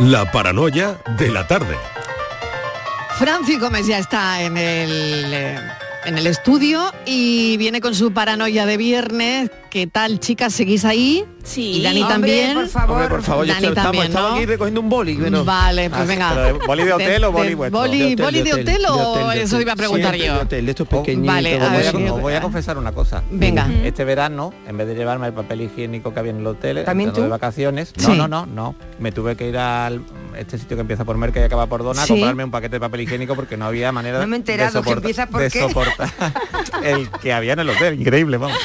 La paranoia de la tarde. Francis Gómez ya está en el, eh, en el estudio y viene con su paranoia de viernes. ¿Qué tal, chicas? ¿Seguís ahí? Sí. Y Dani Hombre, también. por favor. Hombre, por favor, Dani estamos, también, estamos ¿no? aquí recogiendo un boli. bueno. Vale, pues Ah, venga. de- ¿boli de hotel o boli vuestro? Boli, De hotel, boli de de hotel, hotel, o de hotel, de eso iba a preguntar yo. de hotel, de estos Oh, pequeñitos, vale, a ver, voy a- sí. os voy a confesar una cosa. Venga. Este verano, en vez de llevarme el papel higiénico que había en el hotel, ¿También tú? de vacaciones, Sí. no, no, no, no. Me tuve que ir al este sitio que empieza por Merca y acaba por Dona Sí. a comprarme un paquete de papel higiénico porque no había manera No me he enterado de que soportar- empieza por de qué. soportar el que había en el hotel. Increíble, vamos.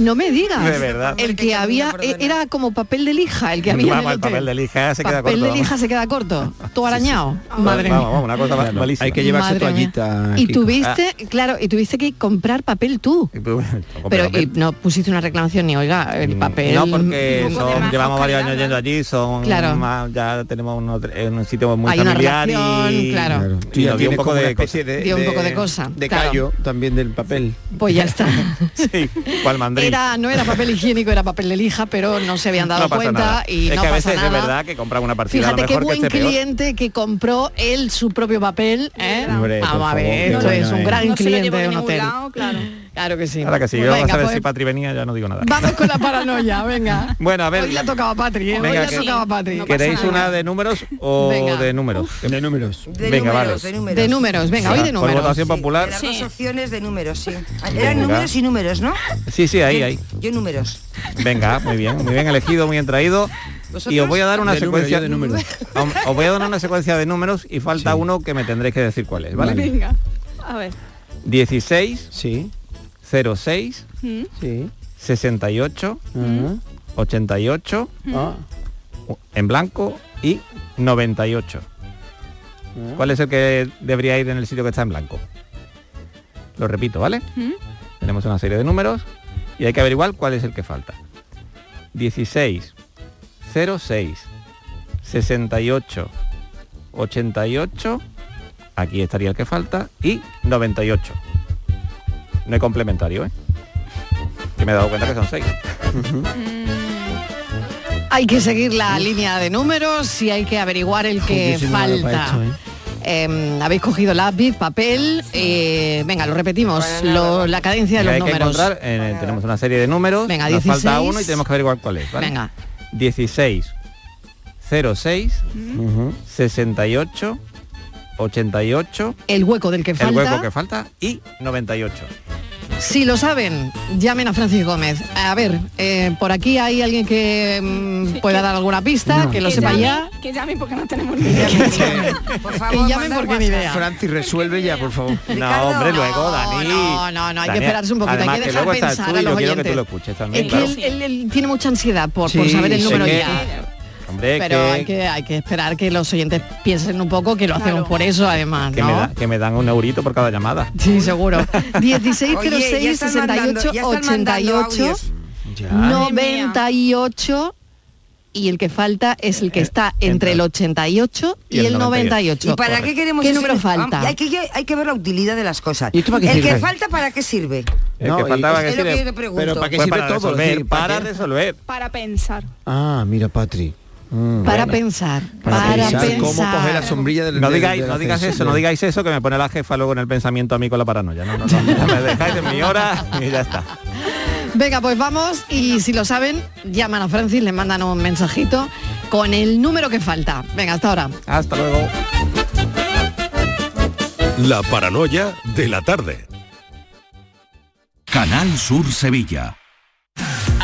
No me digas. De verdad. El que había era como papel de lija, el que había Vamos, el papel de lija se queda Papel corto. de vamos. lija se queda corto. Todo arañado. Madre vamos, mía. vamos, una cosa Claro, malísima. hay que llevarse Madre mía. toallita. Y tuviste, claro, y tuviste que comprar papel tú. Tú- Pero y no pusiste una reclamación ni oiga, el Mm, papel. No, porque son- llevamos varios años yendo allí, son Claro. más- ya tenemos un, sitio muy Hay una familiar relación, y, claro. Claro. y dio un poco de especie de, Dio un poco de cosa, de callo también del papel. Pues ya está. sí, cual mandrín. Era, no era papel higiénico, era papel de lija, pero no se habían dado no pasa cuenta nada. y es no que a pasa veces nada. es verdad que compran una partida a Fíjate lo qué mejor buen que esté peor. cliente que compró él su propio papel. ¿eh? Hombre, Vamos a ver, qué esto es un gran No se lo cliente llevo de un ningún hotel. lado, claro. Claro que sí. Ahora que sí, Pues vamos venga, a ver pues si Patri venía, ya no digo nada. Vamos con la paranoia, venga. Bueno, a ver, Hoy le ha tocado a Patri, ¿eh? Hoy Venga, le ha que- tocado a Patri. No ¿Queréis nada. una de números o Venga. de números? De números. De Venga, números, vale. de números. De números, venga, hoy de Por números. votación Sí, popular. las dos opciones de números, sí. Venga. Eran números y números, ¿no? Sí, sí, ahí, Yo- ahí. Yo números. Venga, muy bien, muy bien elegido, muy bien traído. Y os voy a dar una De secuencia yo de número. Os voy a dar una secuencia de números y falta uno que me tendréis que decir cuál es, ¿vale? Vale. Venga. A ver. 16 Sí, 06 sí. 68 Ajá. 88 Ah, en blanco y 98. ¿Cuál es el que debería ir en el sitio que está en blanco? Lo repito, ¿vale? Tenemos una serie de números y hay que averiguar cuál es el que falta. 16 06 68 88 aquí estaría el que falta y 98. No es complementario, ¿eh? Que me he dado cuenta que son 6. Hay que seguir la línea de números y hay que averiguar el que falta. esto, ¿eh? Eh, habéis cogido lápiz, papel, eh, venga, lo repetimos, lo- la cadencia de hay los que números. encontrar, eh, tenemos una serie de números, Venga, nos falta 16. uno y tenemos que averiguar cuál es. ¿vale? Venga, 16 06 Ujú. 68 88 el hueco del que el falta. hueco que falta y 98. Si lo saben, llamen a Francis Gómez. A ver, eh, por aquí hay alguien que mm, pueda dar alguna pista, No. que lo Que sepa llame, ya. Que llamen porque no tenemos ni idea. Por Que favor, llamen mandar porque ni idea. Francis, resuelve ya, por favor. No, hombre, luego, Dani. No, no, no, hay que esperarse un poquito, hay además que que dejar luego estás pensar tú a y yo los quiero que tú lo escuches también. Es que él, él- él tiene mucha ansiedad por, por saber el número que- ya. Hombre, Pero que, hay que, hay que esperar que los oyentes piensen un poco que lo hacemos Claro. por eso además, que ¿no? me da- que me dan un eurito por cada llamada. Sí, seguro. 16 Oye, ya 06 están 68 mandando- ya están mandando 88 audios. Ya. Madre mía. 98 y el que falta es el que está entre el 88 y, el 98. ¿Y para qué queremos ¿Qué ese- número falta? Hay que, hay que ver la utilidad de las cosas. ¿Y esto para qué el que sirve? falta, ¿para qué sirve? El No, que faltaba es que Es lo que sirve. yo te pregunto. Pero ¿para qué Pues sirve para todo? resolver, para ¿para resolver. Para pensar. Ah, mira, Patri. Mm, para bueno. pensar, Para, para, pensar, pensar. cómo coger la sombrilla del No digáis, no digas eso, no digáis eso que me pone la jefa luego en el pensamiento a mí con la paranoia. No, no, no. me dejáis en mi hora y ya está. Venga, pues vamos y si lo saben, llaman a Francis, le mandan un mensajito con el número que falta. Venga, hasta ahora. Hasta luego. La paranoia de la tarde. Canal Sur Sevilla.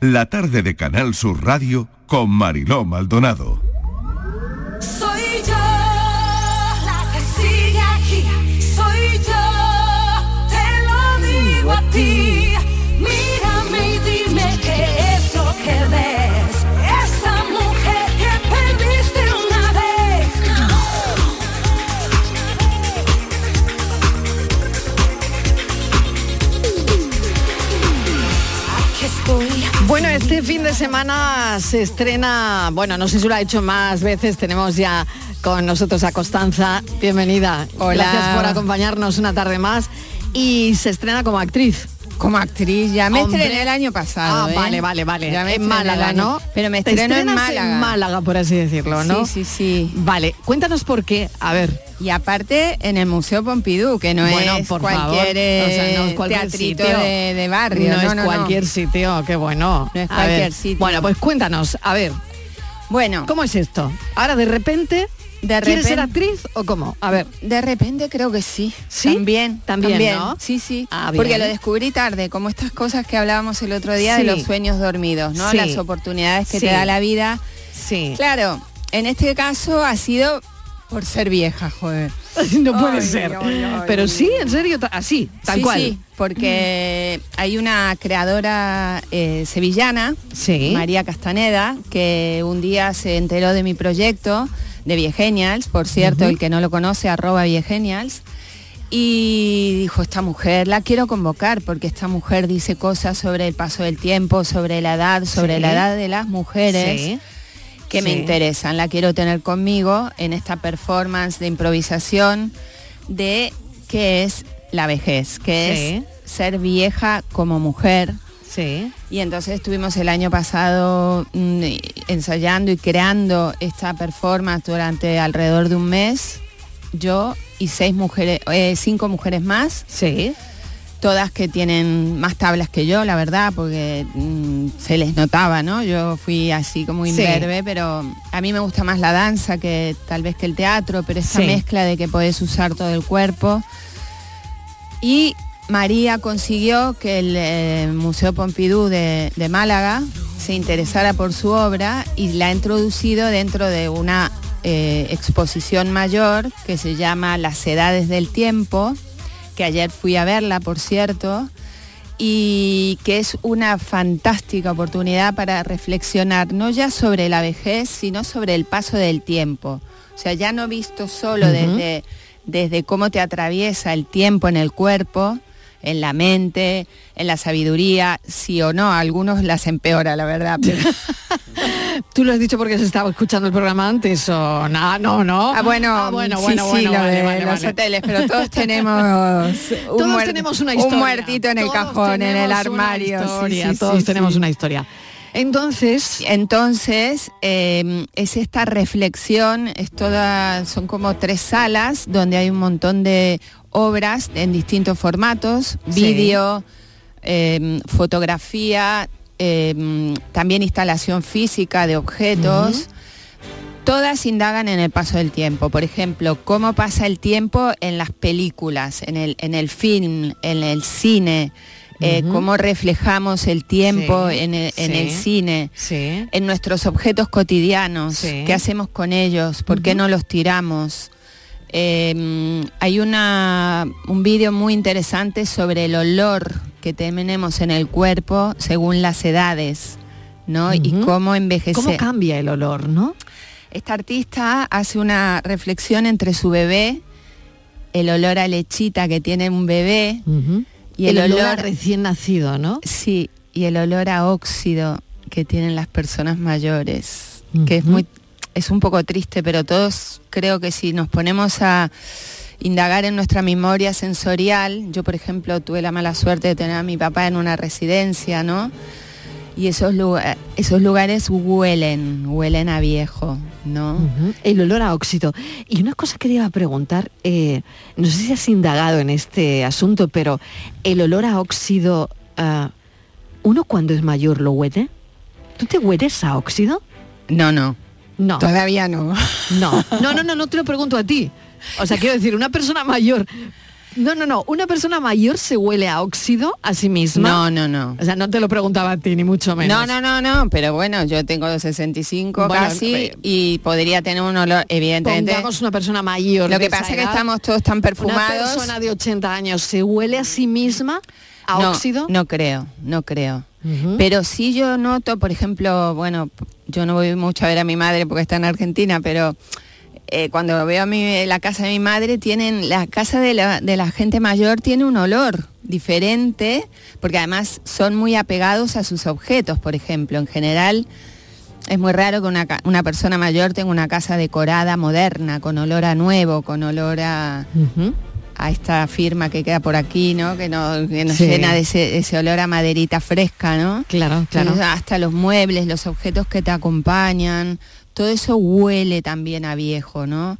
La tarde de Canal Sur Radio con Mariló Maldonado. Soy yo la que sigue aquí. Soy yo, te lo digo a ti. Este fin de semana se estrena, bueno, no sé si lo ha hecho más veces, tenemos ya con nosotros a Constanza, bienvenida. Hola. Gracias por acompañarnos una tarde más y se estrena como actriz. Como actriz, ya me Hombre. estrené el año pasado. Ah, ¿eh? vale, vale, vale. Ya me en Málaga, ¿no? Pero me estreno en Málaga. En Málaga, por así decirlo, ¿no? Sí, sí, sí. Vale, cuéntanos por qué. A ver. Y aparte en el Museo Pompidou, que no Bueno, es por cualquier, favor. O sea, no es eh, cualquier teatrito sitio. de, de barrio. No, es no, cualquier sitio, qué bueno. No es A cualquier ver, sitio. Bueno, pues cuéntanos, a ver. Bueno. ¿Cómo es esto? Ahora de repente, De ¿quieres ser actriz o cómo? A ver. De repente creo que sí. ¿Sí? También, También, ¿no? Sí, sí. Ah. Porque lo descubrí tarde, como estas cosas que hablábamos el otro día de los sueños dormidos, ¿no? Sí. Las oportunidades que Sí. te da la vida. Sí. Claro, en este caso ha sido por ser vieja, joder. no puede ser. Pero sí, en serio, así, tal Sí, cual. sí, porque hay una creadora eh, sevillana, Sí. María Castaneda, que un día se enteró de mi proyecto de Viegenials, por cierto, el que no lo conoce, arroba Viegenials, y dijo, esta mujer la quiero convocar porque esta mujer dice cosas sobre el paso del tiempo, sobre la edad, sobre Sí. la edad de las mujeres Sí. que me interesan. La quiero tener conmigo en esta performance de improvisación de qué es la vejez, que es ser vieja como mujer. Sí. Y entonces estuvimos el año pasado mm, ensayando y creando esta performance durante alrededor de un mes. Yo y seis mujeres, eh, cinco mujeres más. Sí. Todas que tienen más tablas que yo, la verdad, porque mm, se les notaba, ¿no? Yo fui así como Sí. imberbe, pero a mí me gusta más la danza que tal vez que el teatro, pero esta Sí. mezcla de que podés usar todo el cuerpo. Y María consiguió que el eh, Museo Pompidou de, de Málaga se interesara por su obra y la ha introducido dentro de una eh, exposición mayor que se llama Las Edades del Tiempo, que ayer fui a verla, por cierto, y que es una fantástica oportunidad para reflexionar no ya sobre la vejez, sino sobre el paso del tiempo. O sea, ya no visto solo desde, desde cómo te atraviesa el tiempo en el cuerpo, en la mente, en la sabiduría, sí o no, a algunos las empeora, la verdad. pero- ¿Tú lo has dicho porque se estaba escuchando el programa antes o no? No, no. Ah, bueno, Ah, bueno, sí, bueno, sí, bueno, lo vale, de vale, los vale. hoteles, pero todos tenemos un, Todos muer- tenemos una un historia. muertito en el Todos cajón, en el armario. sí, historia, sí, todos sí, tenemos sí. una historia. Entonces, Entonces, eh, es esta reflexión, es toda, son como tres salas donde hay un montón de obras en distintos formatos, Sí. vídeo, eh, fotografía, eh, también instalación física de objetos. Todas indagan en el paso del tiempo. Por ejemplo, cómo pasa el tiempo en las películas, en el, en el film, en el cine, eh, cómo reflejamos el tiempo Sí, en, el, en sí, el cine, sí. en nuestros objetos cotidianos, qué hacemos con ellos, por qué no los tiramos. Eh, hay una, un vídeo muy interesante sobre el olor que tenemos en el cuerpo según las edades, ¿no? Y cómo envejece. ¿cómo cambia el olor, no? Esta artista hace una reflexión entre su bebé, el olor a lechita que tiene un bebé y el, el olor, olor, a recién nacido, ¿no? sí, y el olor a óxido que tienen las personas mayores, que es muy es un poco triste, pero todos creo que si nos ponemos a indagar en nuestra memoria sensorial, yo por ejemplo tuve la mala suerte de tener a mi papá en una residencia, ¿no? Y esos, lugar- esos lugares huelen, huelen a viejo, ¿no? El olor a óxido. Y una cosa que te iba a preguntar, eh, no sé si has indagado en este asunto, pero el olor a óxido, ah, ¿uno cuando es mayor lo huele? ¿Tú te hueles a óxido? No, no. No. Todavía no. No, no, no, no, no te lo pregunto a ti. O sea, quiero decir, una persona mayor. No, no, no. Una persona mayor se huele a óxido a sí misma. No, no, no. O sea, no te lo preguntaba a ti, ni mucho menos. No, no, no, no, pero bueno, yo tengo 65 Bueno, casi eh, y podría tener un olor, evidentemente. Pongamos una persona mayor. Lo que pasa es que estamos todos tan Una perfumados. persona de 80 años se huele a sí misma a no, óxido. No creo, no creo. Pero sí yo noto, por ejemplo, bueno, yo no voy mucho a ver a mi madre porque está en Argentina, pero eh, cuando veo a mi, la casa de mi madre, tienen la casa de la, de la gente mayor tiene un olor diferente, porque además son muy apegados a sus objetos, por ejemplo. En general, es muy raro que una, una persona mayor tenga una casa decorada, moderna, con olor a nuevo, con olor a, a esta firma que queda por aquí, ¿no? Que, no, que nos Sí. llena de ese, ese olor a maderita fresca, ¿no? Claro, claro. Entonces, hasta los muebles, los objetos que te acompañan, todo eso huele también a viejo, ¿no?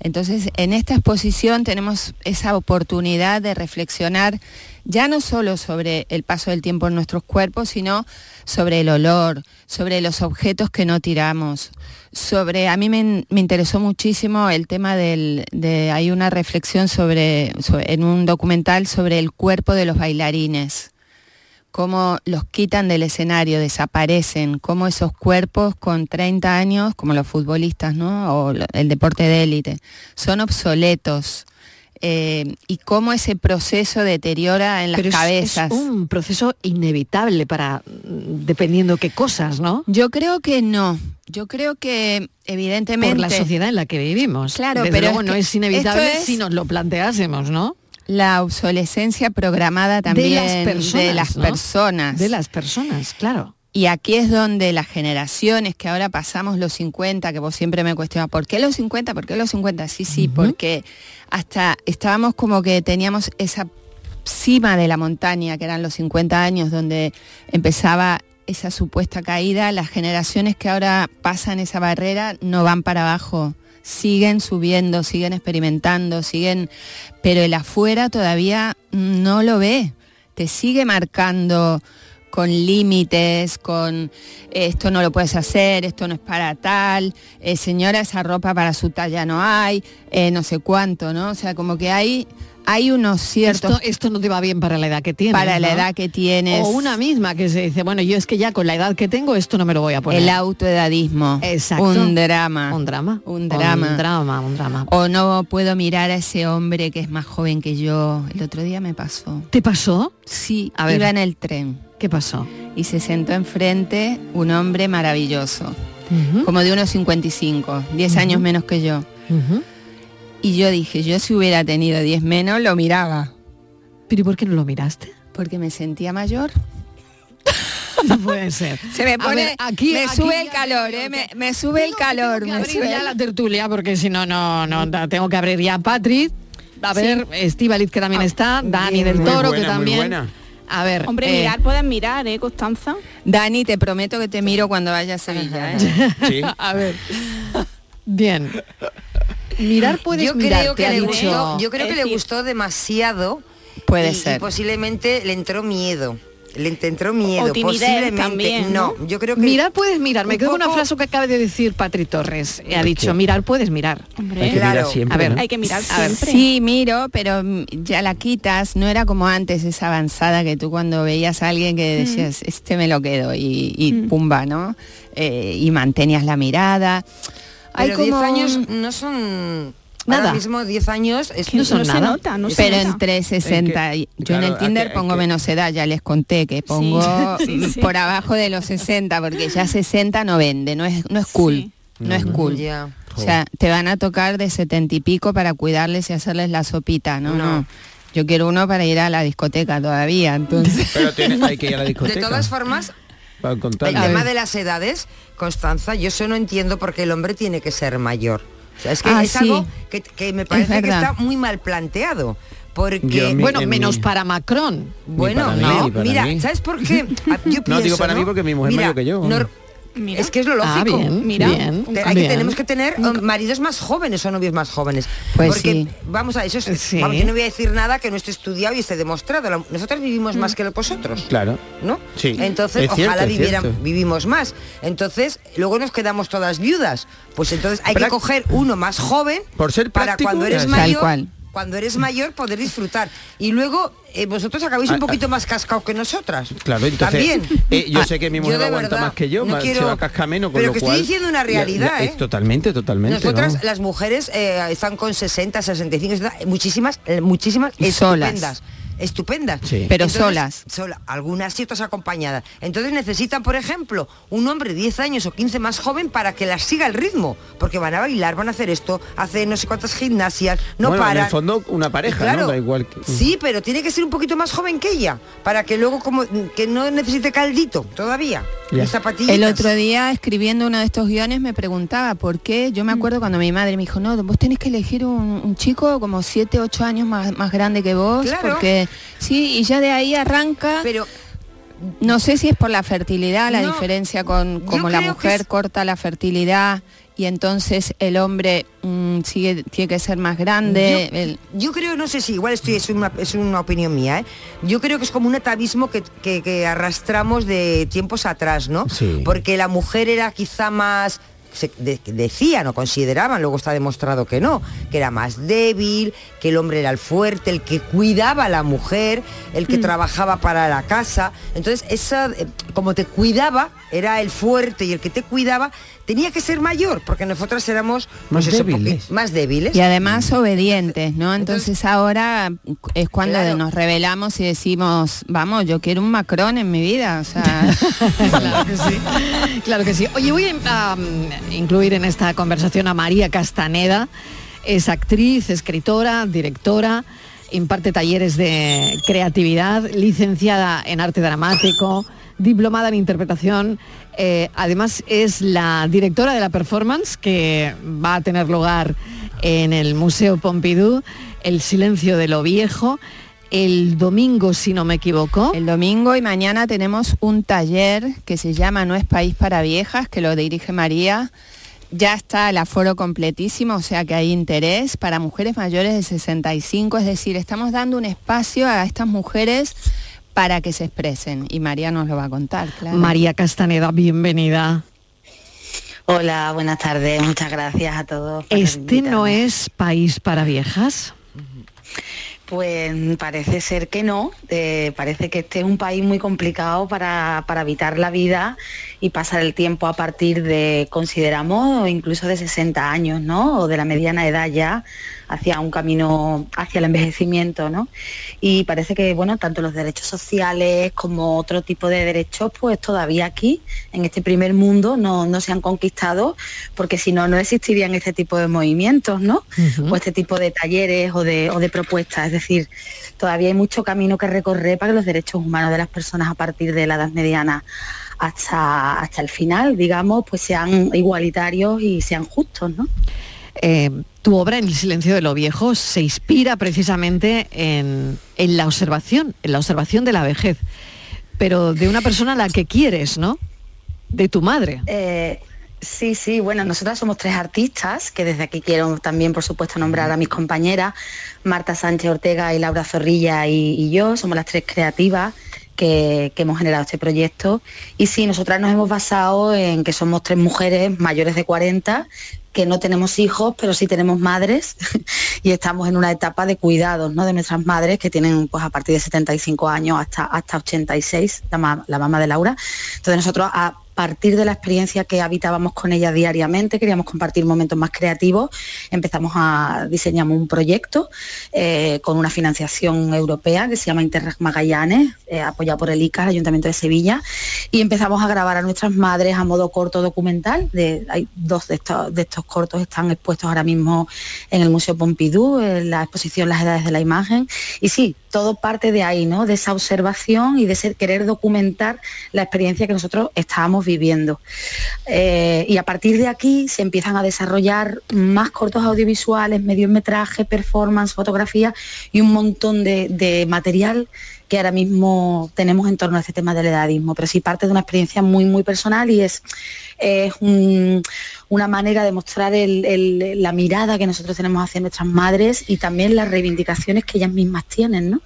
Entonces, en esta exposición tenemos esa oportunidad de reflexionar ya no solo sobre el paso del tiempo en nuestros cuerpos, sino sobre el olor, sobre los objetos que no tiramos, sobre, a mí me, me interesó muchísimo el tema del, de, hay una reflexión sobre, sobre- en un documental sobre el cuerpo de los bailarines cómo los quitan del escenario, desaparecen, cómo esos cuerpos con 30 años, como los futbolistas, ¿no? O el deporte de élite, son obsoletos. Eh, y cómo ese proceso deteriora en las Pero es- cabezas. Es, un proceso inevitable para, mm, dependiendo qué cosas, ¿no? Yo creo que no. Yo creo que evidentemente Por la sociedad en la que vivimos. Claro, Desde pero luego es no es inevitable es- si nos lo planteásemos, ¿no? la obsolescencia programada también de las personas. de las ¿no? personas. De las personas, claro. Y aquí es donde las generaciones que ahora pasamos los 50, que vos siempre me cuestionas, ¿por qué los 50? ¿Por qué los 50? Sí, sí, porque hasta estábamos como que teníamos esa cima de la montaña, que eran los 50 años, donde empezaba esa supuesta caída. Las generaciones que ahora pasan esa barrera no van para abajo, siguen subiendo, siguen experimentando, siguen, pero el afuera todavía no lo ve, te sigue marcando con límites, con esto no lo puedes hacer, esto no es para tal, eh, señora, esa ropa para su talla no hay, eh, no sé cuánto, ¿no? O sea, como que hay, hay unos ciertos... Esto, esto no te va bien para la edad que tienes. Para la ¿no? edad que tienes. O una misma que se dice, bueno, yo es que ya con la edad que tengo esto no me lo voy a poner. El autoedadismo. Exacto. Un drama. Un drama. Un drama. Un drama, un drama. O no puedo mirar a ese hombre que es más joven que yo. El otro día me pasó. ¿Te pasó? Sí, A ver. iba en el tren. ¿Qué pasó? Y se sentó enfrente un hombre maravilloso, como de unos 55, 10 años Ujú. menos que yo. Y yo dije, yo si hubiera tenido 10 menos, lo miraba. ¿Pero y por qué no lo miraste? Porque me sentía mayor. No puede ser. Se me pone, ver, aquí- me aquí sube ya el calor, ¿eh? Me, me sube el calor. me abrir sube ya el- la tertulia porque si no, no, no, tengo que abrir ya Patri. A Sí. ver, Estíbaliz que también está, Dani del Muy Toro buena, que muy también. A ver, Hombre, eh, mirar, pueden mirar, ¿eh, Constanza? Dani, te prometo que te miro cuando vaya a Sevilla. ¿eh? Sí. a ver. Bien. Mirar puedes yo mirar, creo que le gustó, yo creo que le gustó demasiado. Puede y, ser. Y posiblemente le entró miedo. Le entró miedo. O timidez posiblemente. también, no, ¿no? yo creo que Mirar puedes mirar. Me un quedo con una frase que acaba de decir Patri Torres. Ha dicho, mirar puedes mirar. Hombre, Hay que mirar Claro. siempre, A ver, ¿no? hay que mirar A ver, siempre. Sí, miro, pero mm, ya la quitas. No era como antes esa avanzada que tú cuando veías a alguien que decías, este me lo quedo y, y Mm. pumba, ¿no? Eh, y mantenías la mirada. Hay Pero 10 como años un- no son... Nada. Ahora mismo 10 años es No son no se nada. nota, no se pero nota. entre 60 y yo en el Tinder que- pongo menos edad, ya les conté que pongo Sí, sí. por abajo de los 60 porque ya 60 no vende, no es no es cool, Sí. no es cool. Ya. O sea, te van a tocar de 70 y pico para cuidarles y hacerles la sopita, ¿no? No. No. Yo quiero uno para ir a la discoteca todavía, entonces. Pero tiene, hay que ir a la discoteca. De todas formas, el tema de las edades, Constanza, yo eso no entiendo porque el hombre tiene que ser mayor. O sea, es que Ah, es sí. algo que, que me parece que está muy mal planteado. Porque, Yo mi- Bueno, en menos mi- para Macron. bueno, para no, para mira, mí. ¿sabes por qué? Ah, Yo No, digo pienso, para mí porque mi mujer es Mira, mayor que yo. nor- Mira. Es que es lo Ah, lógico. bien, Mira, bien, Te- hay bien. que, tenemos que tener um, maridos más jóvenes o novios más jóvenes. Pues porque, sí. vamos a eso, es, Sí. vamos, yo no voy a decir nada que no esté estudiado y esté demostrado. La- Nosotros vivimos más que vosotros. Claro. ¿no? Sí, Entonces, es ojalá vivieran, vivimos más. Entonces, luego nos quedamos todas viudas. Pues entonces hay que coger uno más joven Por ser para cuando eres tal mayor. cual. Cuando eres mayor poder disfrutar. Y luego eh, vosotros acabáis Ah, un poquito más cascado que nosotras. Claro, entonces También. eh, yo Ah, sé que mi mujer aguanta verdad más que yo, no ma- se quiero- va a cascar menos, con Pero lo que cual... estoy diciendo una ya- ya- realidad, ¿eh? totalmente, totalmente. Nosotras, vamos. las mujeres, eh, están con 60, 65, 70, muchísimas, muchísimas Y solas. Estupendas. Sí. Pero solas. sola- algunas sí, otras acompañadas. Entonces necesitan, por ejemplo, un hombre 10 años o 15 más joven para que las siga el ritmo. Porque van a bailar, van a hacer esto, hacen no sé cuántas gimnasias, no bueno, paran. en el fondo una pareja, Claro, ¿no? Da igual que... Sí, pero tiene que ser un poquito más joven que ella, para que luego como que no necesite caldito todavía. El otro día escribiendo uno de estos guiones me preguntaba por qué. Yo me acuerdo cuando mi madre me dijo, no, vos tenés que elegir un, un chico como 7, 8 años más, más grande que vos, Claro. porque sí, y ya de ahí arranca. Pero No sé si es por la fertilidad, la No, diferencia con como la mujer es- corta la fertilidad y entonces el hombre mm, sigue tiene que ser más grande. Yo, el- yo creo, no sé si igual estoy, es una, es una opinión mía, ¿eh? yo creo que es como un atavismo que, que- que arrastramos de tiempos atrás, ¿no? Sí. Porque la mujer era quizá más se de- decían o consideraban, luego está demostrado que no, que era más débil, que el hombre era el fuerte, el que cuidaba a la mujer, el Mm. que trabajaba para la casa. Entonces, esa, eh, como te cuidaba, era el fuerte y el que te cuidaba, tenía que ser mayor, porque nosotras éramos Más eso, débiles. más débiles. y además obedientes, ¿no? Entonces, ahora es cuando Claro. nos revelamos y decimos, vamos, yo quiero un Macron en mi vida. O sea, claro que sí. Claro que sí. Oye, voy a um, incluir en esta conversación a María Castaneda. Es actriz, escritora, directora, imparte talleres de creatividad, licenciada en arte dramático, diplomada en interpretación. eh, además es la directora de la performance que va a tener lugar en el Museo Pompidou, El silencio de lo viejo, el domingo, si no me equivoco. El domingo y mañana tenemos un taller que se llama No es País para Viejas, que lo dirige María. Ya está el aforo completísimo, o sea que hay interés para mujeres mayores de 65, es decir, estamos dando un espacio a estas mujeres para que se expresen y María nos lo va a contar, claro. María Castaneda, bienvenida. Hola, buenas tardes, muchas gracias a todos. ¿Este no es país para viejas? Pues parece ser que no, eh, parece que este es un país muy complicado para, para habitar la vida y pasar el tiempo a partir de, consideramos, incluso de 60 años, ¿no? O de la mediana edad ya, hacia un camino hacia el envejecimiento, ¿no? Y parece que, bueno, tanto los derechos sociales como otro tipo de derechos, pues todavía aquí, en este primer mundo, no, no se han conquistado, porque si no, no existirían este tipo de movimientos, ¿no? O este tipo de talleres o de, o de propuestas. Es decir, todavía hay mucho camino que recorrer para que los derechos humanos de las personas a partir de la edad mediana hasta, hasta el final, digamos, pues sean igualitarios y sean justos, ¿no? Eh, tu obra En el silencio de lo viejo se inspira precisamente en, la observación, en la observación de la vejez, pero de una persona a la que quieres, ¿no? De tu madre. Eh, sí, sí, bueno, nosotras somos tres artistas, que desde aquí quiero también, por supuesto, nombrar a mis compañeras, Marta Sánchez Ortega y Laura Zorrilla y, y yo, somos las tres creativas que, que hemos generado este proyecto. Y sí, nosotras nos hemos basado en que somos tres mujeres mayores de 40 que no tenemos hijos, pero sí tenemos madres y estamos en una etapa de cuidados ¿no? de nuestras madres que tienen pues a partir de 75 años hasta, hasta 86, la, la mamá de Laura. Entonces nosotros a partir de la experiencia que habitábamos con ella diariamente, queríamos compartir momentos más creativos, empezamos a diseñamos un proyecto eh, con una financiación europea que se llama Interreg Magallanes, eh, apoyado por el ICA, el Ayuntamiento de Sevilla, y empezamos a grabar a nuestras madres a modo corto documental. De, hay dos de estos, de estos cortos están expuestos ahora mismo en el Museo Pompidou, en la exposición Las Edades de la Imagen. Y sí, todo parte de ahí, ¿no? De esa observación y de querer documentar la experiencia que nosotros estábamos viviendo. Eh, y a partir de aquí se empiezan a desarrollar más cortos audiovisuales, mediometraje, performance, fotografía y un montón de, material que ahora mismo tenemos en torno a este tema del edadismo, pero sí parte de una experiencia muy, muy personal y es, es un- una manera de mostrar la mirada que nosotros tenemos hacia nuestras madres y también las reivindicaciones que ellas mismas tienen, ¿no?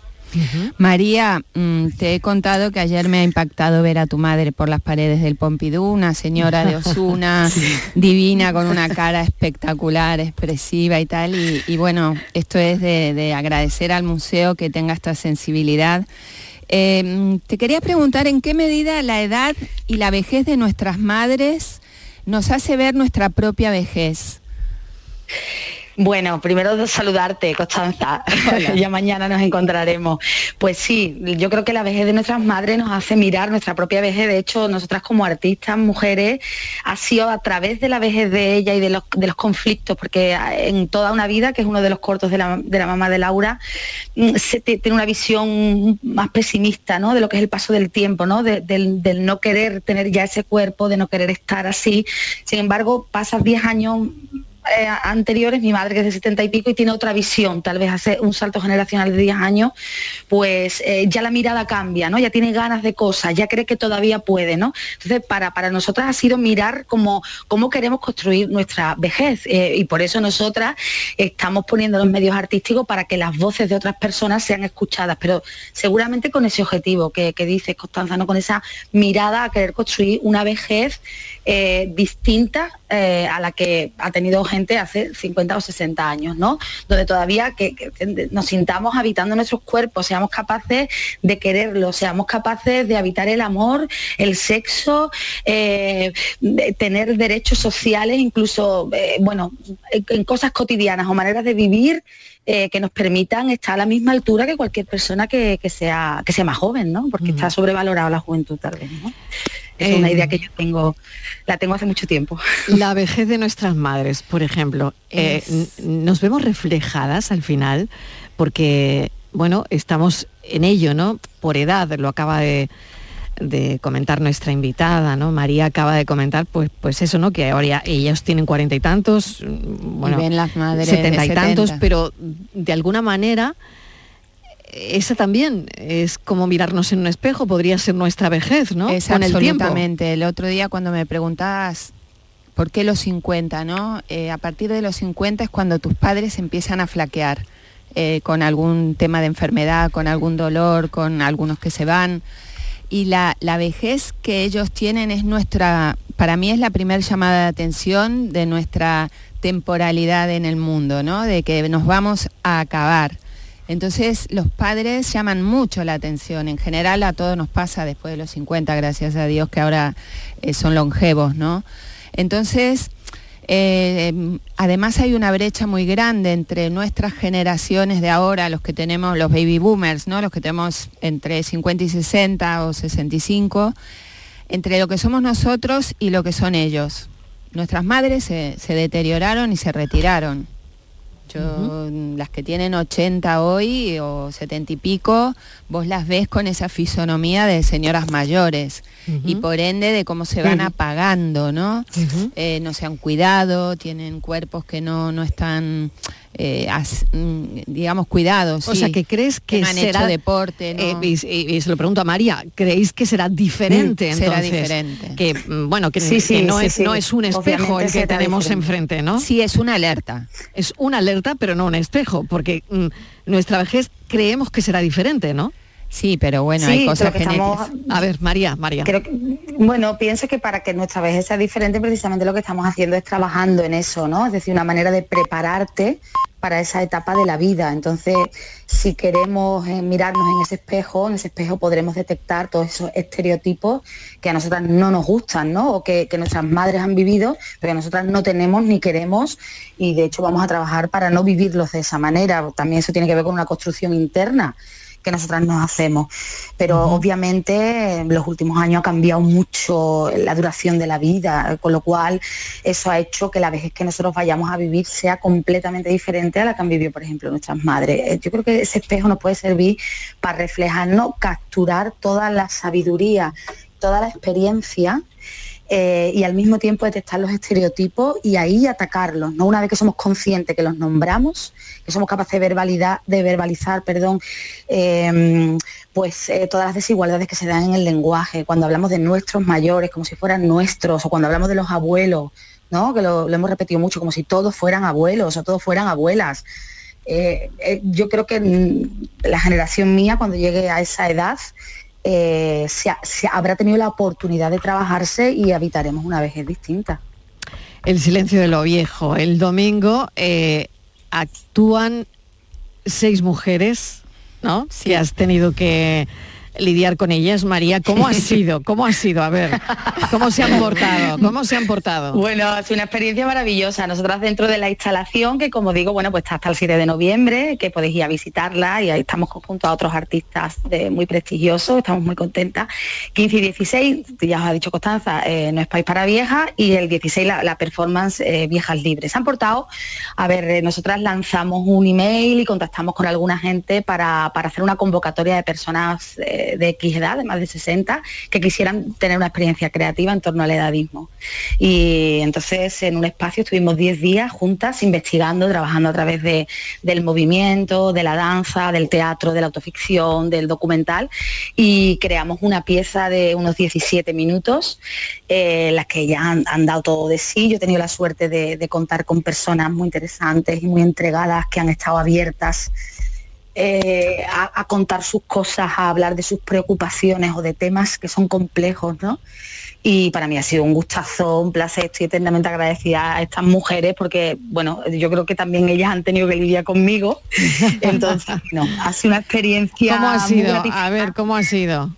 María, mm, te he contado que ayer me ha impactado ver a tu madre por las paredes del Pompidou, una señora de Osuna, divina, con una cara espectacular, expresiva y tal. Y, y bueno, esto es de, de agradecer al museo que tenga esta sensibilidad. Eh, mm, te quería preguntar en qué medida la edad y la vejez de nuestras madres nos hace ver nuestra propia vejez. Bueno, primero saludarte, Constanza. ya mañana nos encontraremos. Pues sí, yo creo que la vejez de nuestras madres nos hace mirar nuestra propia vejez. De hecho, nosotras como artistas, mujeres, ha sido a través de la vejez de ella y de los, de los conflictos, porque en toda una vida, que es uno de los cortos de la, de la mamá de Laura, mm, se te- tiene una visión más pesimista, ¿no? De lo que es el paso del tiempo, ¿no? De- del, del no querer tener ya ese cuerpo, de no querer estar así. Sin embargo, pasas 10 años eh, anteriores, mi madre que es de 70 y pico y tiene otra visión, tal vez hace un salto generacional de 10 años, pues eh, ya la mirada cambia, ¿no? Ya tiene ganas de cosas, ya cree que todavía puede, ¿no? Entonces, para, para nosotras ha sido mirar cómo, cómo queremos construir nuestra vejez eh, y por eso nosotras estamos poniendo los medios artísticos para que las voces de otras personas sean escuchadas, pero seguramente con ese objetivo que, que dices, Constanza, ¿no? Con esa mirada a querer construir una vejez distinta a la que ha tenido gente hace 50 o 60 años, ¿no? Donde todavía que, que nos sintamos habitando nuestros cuerpos, seamos capaces de quererlo, seamos capaces de habitar el amor, el sexo, eh, de tener derechos sociales, incluso, eh, bueno, en, cosas cotidianas o maneras de vivir eh, que nos permitan estar a la misma altura que cualquier persona que, que sea, que sea más joven, ¿no? Porque está sobrevalorada la juventud tal vez, ¿no? Es una idea que yo tengo, la tengo hace mucho tiempo. La vejez de nuestras madres, por ejemplo, eh, Es- nos vemos reflejadas al final porque, bueno, estamos en ello, ¿no? Por edad, lo acaba de, de comentar nuestra invitada, ¿no? María acaba de comentar, pues, pues eso, ¿no? Que ahora ya- ellos tienen cuarenta y tantos, mm, bueno, ven las madres setenta y tantos, 70. pero de alguna manera esa también es como mirarnos en un espejo, podría ser nuestra vejez, ¿no? Es Con el tiempo. absolutamente. El otro día cuando me preguntabas por qué los 50, ¿no? Eh, a partir de los 50 es cuando tus padres empiezan a flaquear eh, con algún tema de enfermedad, con algún dolor, con algunos que se van. Y la, la vejez que ellos tienen es nuestra, para mí es la primera llamada de atención de nuestra temporalidad en el mundo, ¿no? De que nos vamos a acabar. Entonces los padres llaman mucho la atención. En general a todos nos pasa después de los 50, gracias a Dios que ahora eh, son longevos, ¿no? Entonces Eh, además hay una brecha muy grande entre nuestras generaciones de ahora, los que tenemos, los baby boomers, ¿no? los que tenemos entre 50 y 60 o 65, entre lo que somos nosotros y lo que son ellos. Nuestras madres se, se deterioraron y se retiraron. Yo, las que tienen 80 hoy o 70 y pico, vos las ves con esa fisonomía de señoras mayores y por ende de cómo se van apagando, ¿no? Eh, no se han cuidado, tienen cuerpos que no, no están, eh, as- mm, digamos, cuidados. O sí, sea, que crees que no han será hecho deporte, ¿no? eh, y, y- y se lo pregunto a María, ¿creéis que será diferente Mm, será entonces? diferente. Que mm, bueno, que, Sí, que no sí, es sí. no es un espejo Obviamente el que tenemos diferente. enfrente, ¿no? Sí, es una alerta. Es una alerta, pero no un espejo, porque mm, nuestra vejez creemos que será diferente, ¿no? Sí, pero bueno, Sí, hay cosas que estamos- A ver, María, María. Creo que- bueno, pienso que para que nuestra vejez sea diferente, precisamente lo que estamos haciendo es trabajando en eso, ¿no? Es decir, una manera de prepararte para esa etapa de la vida. Entonces, si queremos eh, mirarnos en ese espejo, en ese espejo podremos detectar todos esos estereotipos que a nosotras no nos gustan, ¿no? O que, que nuestras madres han vivido, pero que nosotras no tenemos ni queremos y de hecho vamos a trabajar para no vivirlos de esa manera. También eso tiene que ver con una construcción interna que nosotras nos hacemos. Pero obviamente en los últimos años ha cambiado mucho la duración de la vida, con lo cual eso ha hecho que la vejez que nosotros vayamos a vivir sea completamente diferente a la que han vivido, por ejemplo, nuestras madres. Eh, Yo creo que ese espejo nos puede servir para reflejarnos, capturar toda la sabiduría, toda la experiencia eh, y al mismo tiempo detectar los estereotipos y ahí atacarlos, ¿no? Una vez que somos conscientes que los nombramos, que somos capaces de verbalizar, de verbalizar, perdón, eh, pues eh, todas las desigualdades que se dan en el lenguaje, cuando hablamos de nuestros mayores como si fueran nuestros, o cuando hablamos de los abuelos, ¿no? Que lo, hemos repetido mucho, como si todos fueran abuelos o todos fueran abuelas. Eh, yo creo que mm, la generación mía, cuando llegue a esa edad, eh, se ha- se habrá tenido la oportunidad de trabajarse y habitaremos una vejez distinta. El silencio de lo viejo. El domingo eh, actúan seis mujeres, ¿no? Si has tenido que lidiar con ellas, María. ¿Cómo ha sido? ¿Cómo ha sido? A ver, ¿cómo se han portado? ¿Cómo se han portado? Bueno, ha sido una experiencia maravillosa. Nosotras dentro de la instalación, que como digo, bueno, pues está hasta el 7 de noviembre, que podéis ir a visitarla y ahí estamos junto a otros artistas de- muy prestigiosos, estamos muy contentas. 15 y 16, ya os ha dicho Constanza, eh, no es país para viejas y el 16 la, la performance eh, Viejas Libres. Se han portado, a ver, eh, nosotras lanzamos un email y contactamos con alguna gente para, para hacer una convocatoria de personas de X edad, de más de 60, que quisieran tener una experiencia creativa en torno al edadismo. Y entonces en un espacio estuvimos 10 días juntas investigando, trabajando a través de- del movimiento, de la danza, del teatro, de la autoficción, del documental y creamos una pieza de unos 17 minutos, eh, las que ya han, han dado todo de sí. Yo he tenido la suerte de, de contar con personas muy interesantes y muy entregadas que han estado abiertas eh, a, a contar sus cosas, a hablar de sus preocupaciones o de temas que son complejos, ¿no? Y para mí ha sido un gustazo, un placer, estoy eternamente agradecida a estas mujeres porque, bueno, yo creo que también ellas han tenido que lidiar conmigo. Entonces, no, ha sido una experiencia ¿Cómo ha sido? A ver, ¿cómo ha sido?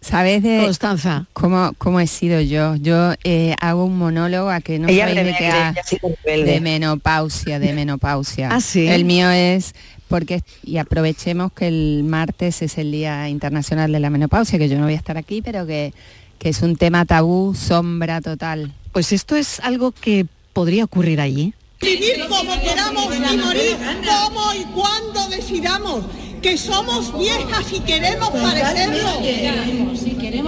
¿Sabes de Constanza? cómo, cómo he sido yo? Yo eh, hago un monólogo a que no Ella sabéis de qué de menopausia, de menopausia. Ah, ¿sí? El mío es porque y aprovechemos que el martes es el Día Internacional de la Menopausia, que yo no voy a estar aquí, pero que, que es un tema tabú, sombra total. Pues esto es algo que podría ocurrir allí. Vivir como queramos y morir como y cuando decidamos. Que somos viejas y queremos parecerlo.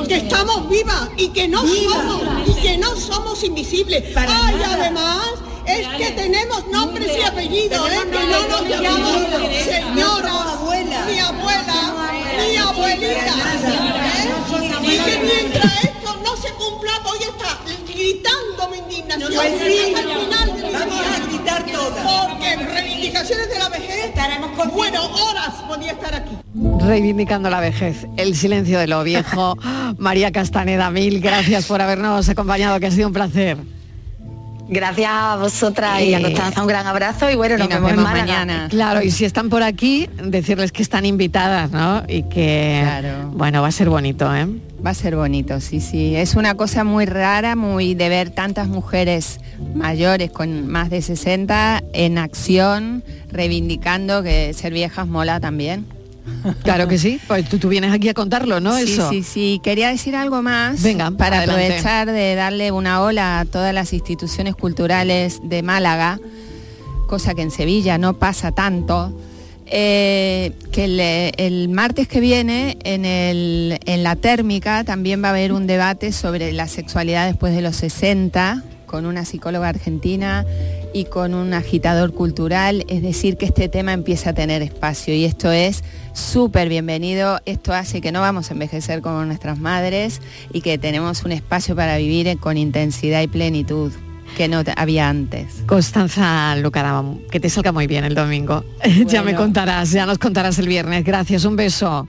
Que estamos vivas y que no somos y que no somos invisibles. Ay, además es que tenemos nombres y apellidos, ¿eh? que no nos llamamos señora, mi abuela, mi abuelita. ¿eh? Y que mientras esto no se cumpla voy a estar gritando mi indignación Pues sí, hasta el final de mi vamos a gritar todas. Porque reivindicaciones de la vejez estaremos con bueno, horas podía estar aquí. Reivindicando la vejez, el silencio de lo viejo. María Castaneda, mil gracias por habernos acompañado, que ha sido un placer. Gracias a vosotras y a Eh, Constanza, un gran abrazo y bueno, nos, vemos, en Málaga. Claro, y si están por aquí, decirles que están invitadas, ¿no? Y que, bueno, va a ser bonito, ¿eh? Va a ser bonito, sí, sí. Es una cosa muy rara, muy de ver tantas mujeres mayores con más de 60 en acción, reivindicando que ser viejas mola también. Claro que sí, pues tú, tú vienes aquí a contarlo, ¿no? Sí, Eso. sí, sí. Quería decir algo más. Venga, para adelante. aprovechar de darle una ola a todas las instituciones culturales de Málaga, cosa que en Sevilla no pasa tanto. Eh, que el, martes que viene en, el- en la térmica también va a haber un debate sobre la sexualidad después de los 60 con una psicóloga argentina y con un agitador cultural, es decir, que este tema empieza a tener espacio. Y esto es súper bienvenido, esto hace que no vamos a envejecer como nuestras madres y que tenemos un espacio para vivir con intensidad y plenitud que no había antes. Constanza Lucarama, que te salga muy bien el domingo. ya me contarás, ya nos contarás el viernes. Gracias, un beso.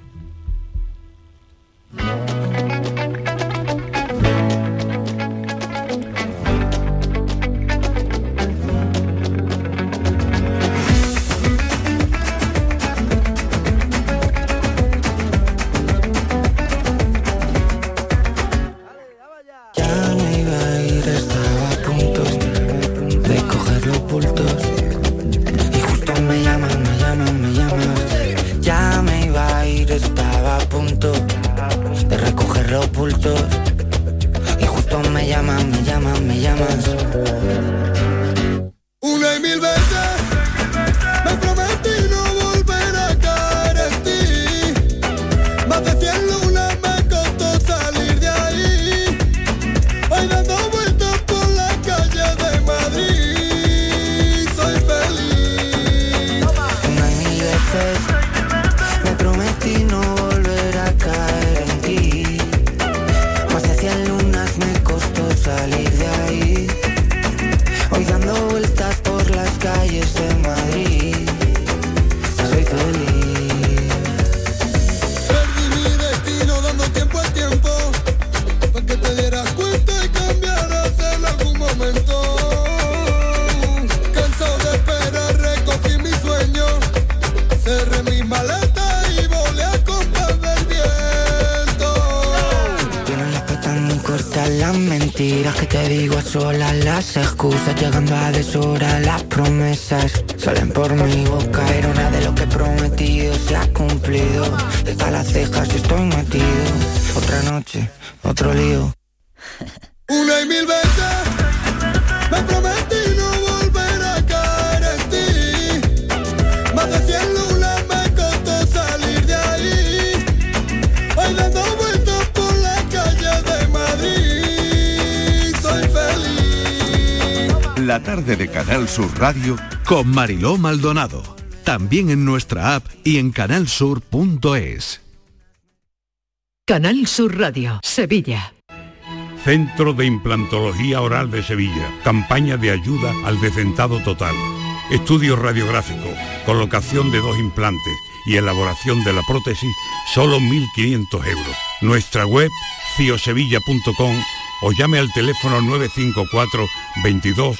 Mil las excusas llegando a deshora, Radio con Mariló Maldonado. También en nuestra app y en canalsur.es. Canal Sur Radio, Sevilla. Centro de Implantología Oral de Sevilla. Campaña de ayuda al decentado total. Estudio radiográfico, colocación de dos implantes y elaboración de la prótesis, solo 1.500 euros. Nuestra web, ciosevilla.com o llame al teléfono 954 22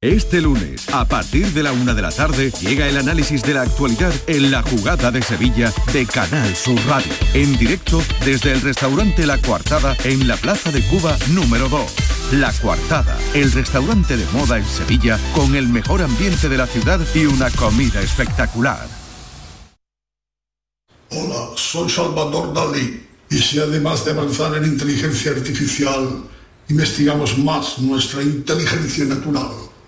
Este lunes, a partir de la una de la tarde, llega el análisis de la actualidad en la jugada de Sevilla de Canal Sur Radio. En directo desde el restaurante La Coartada en la Plaza de Cuba número 2. La Coartada, el restaurante de moda en Sevilla con el mejor ambiente de la ciudad y una comida espectacular. Hola, soy Salvador Dalí. Y si además de avanzar en inteligencia artificial, investigamos más nuestra inteligencia natural,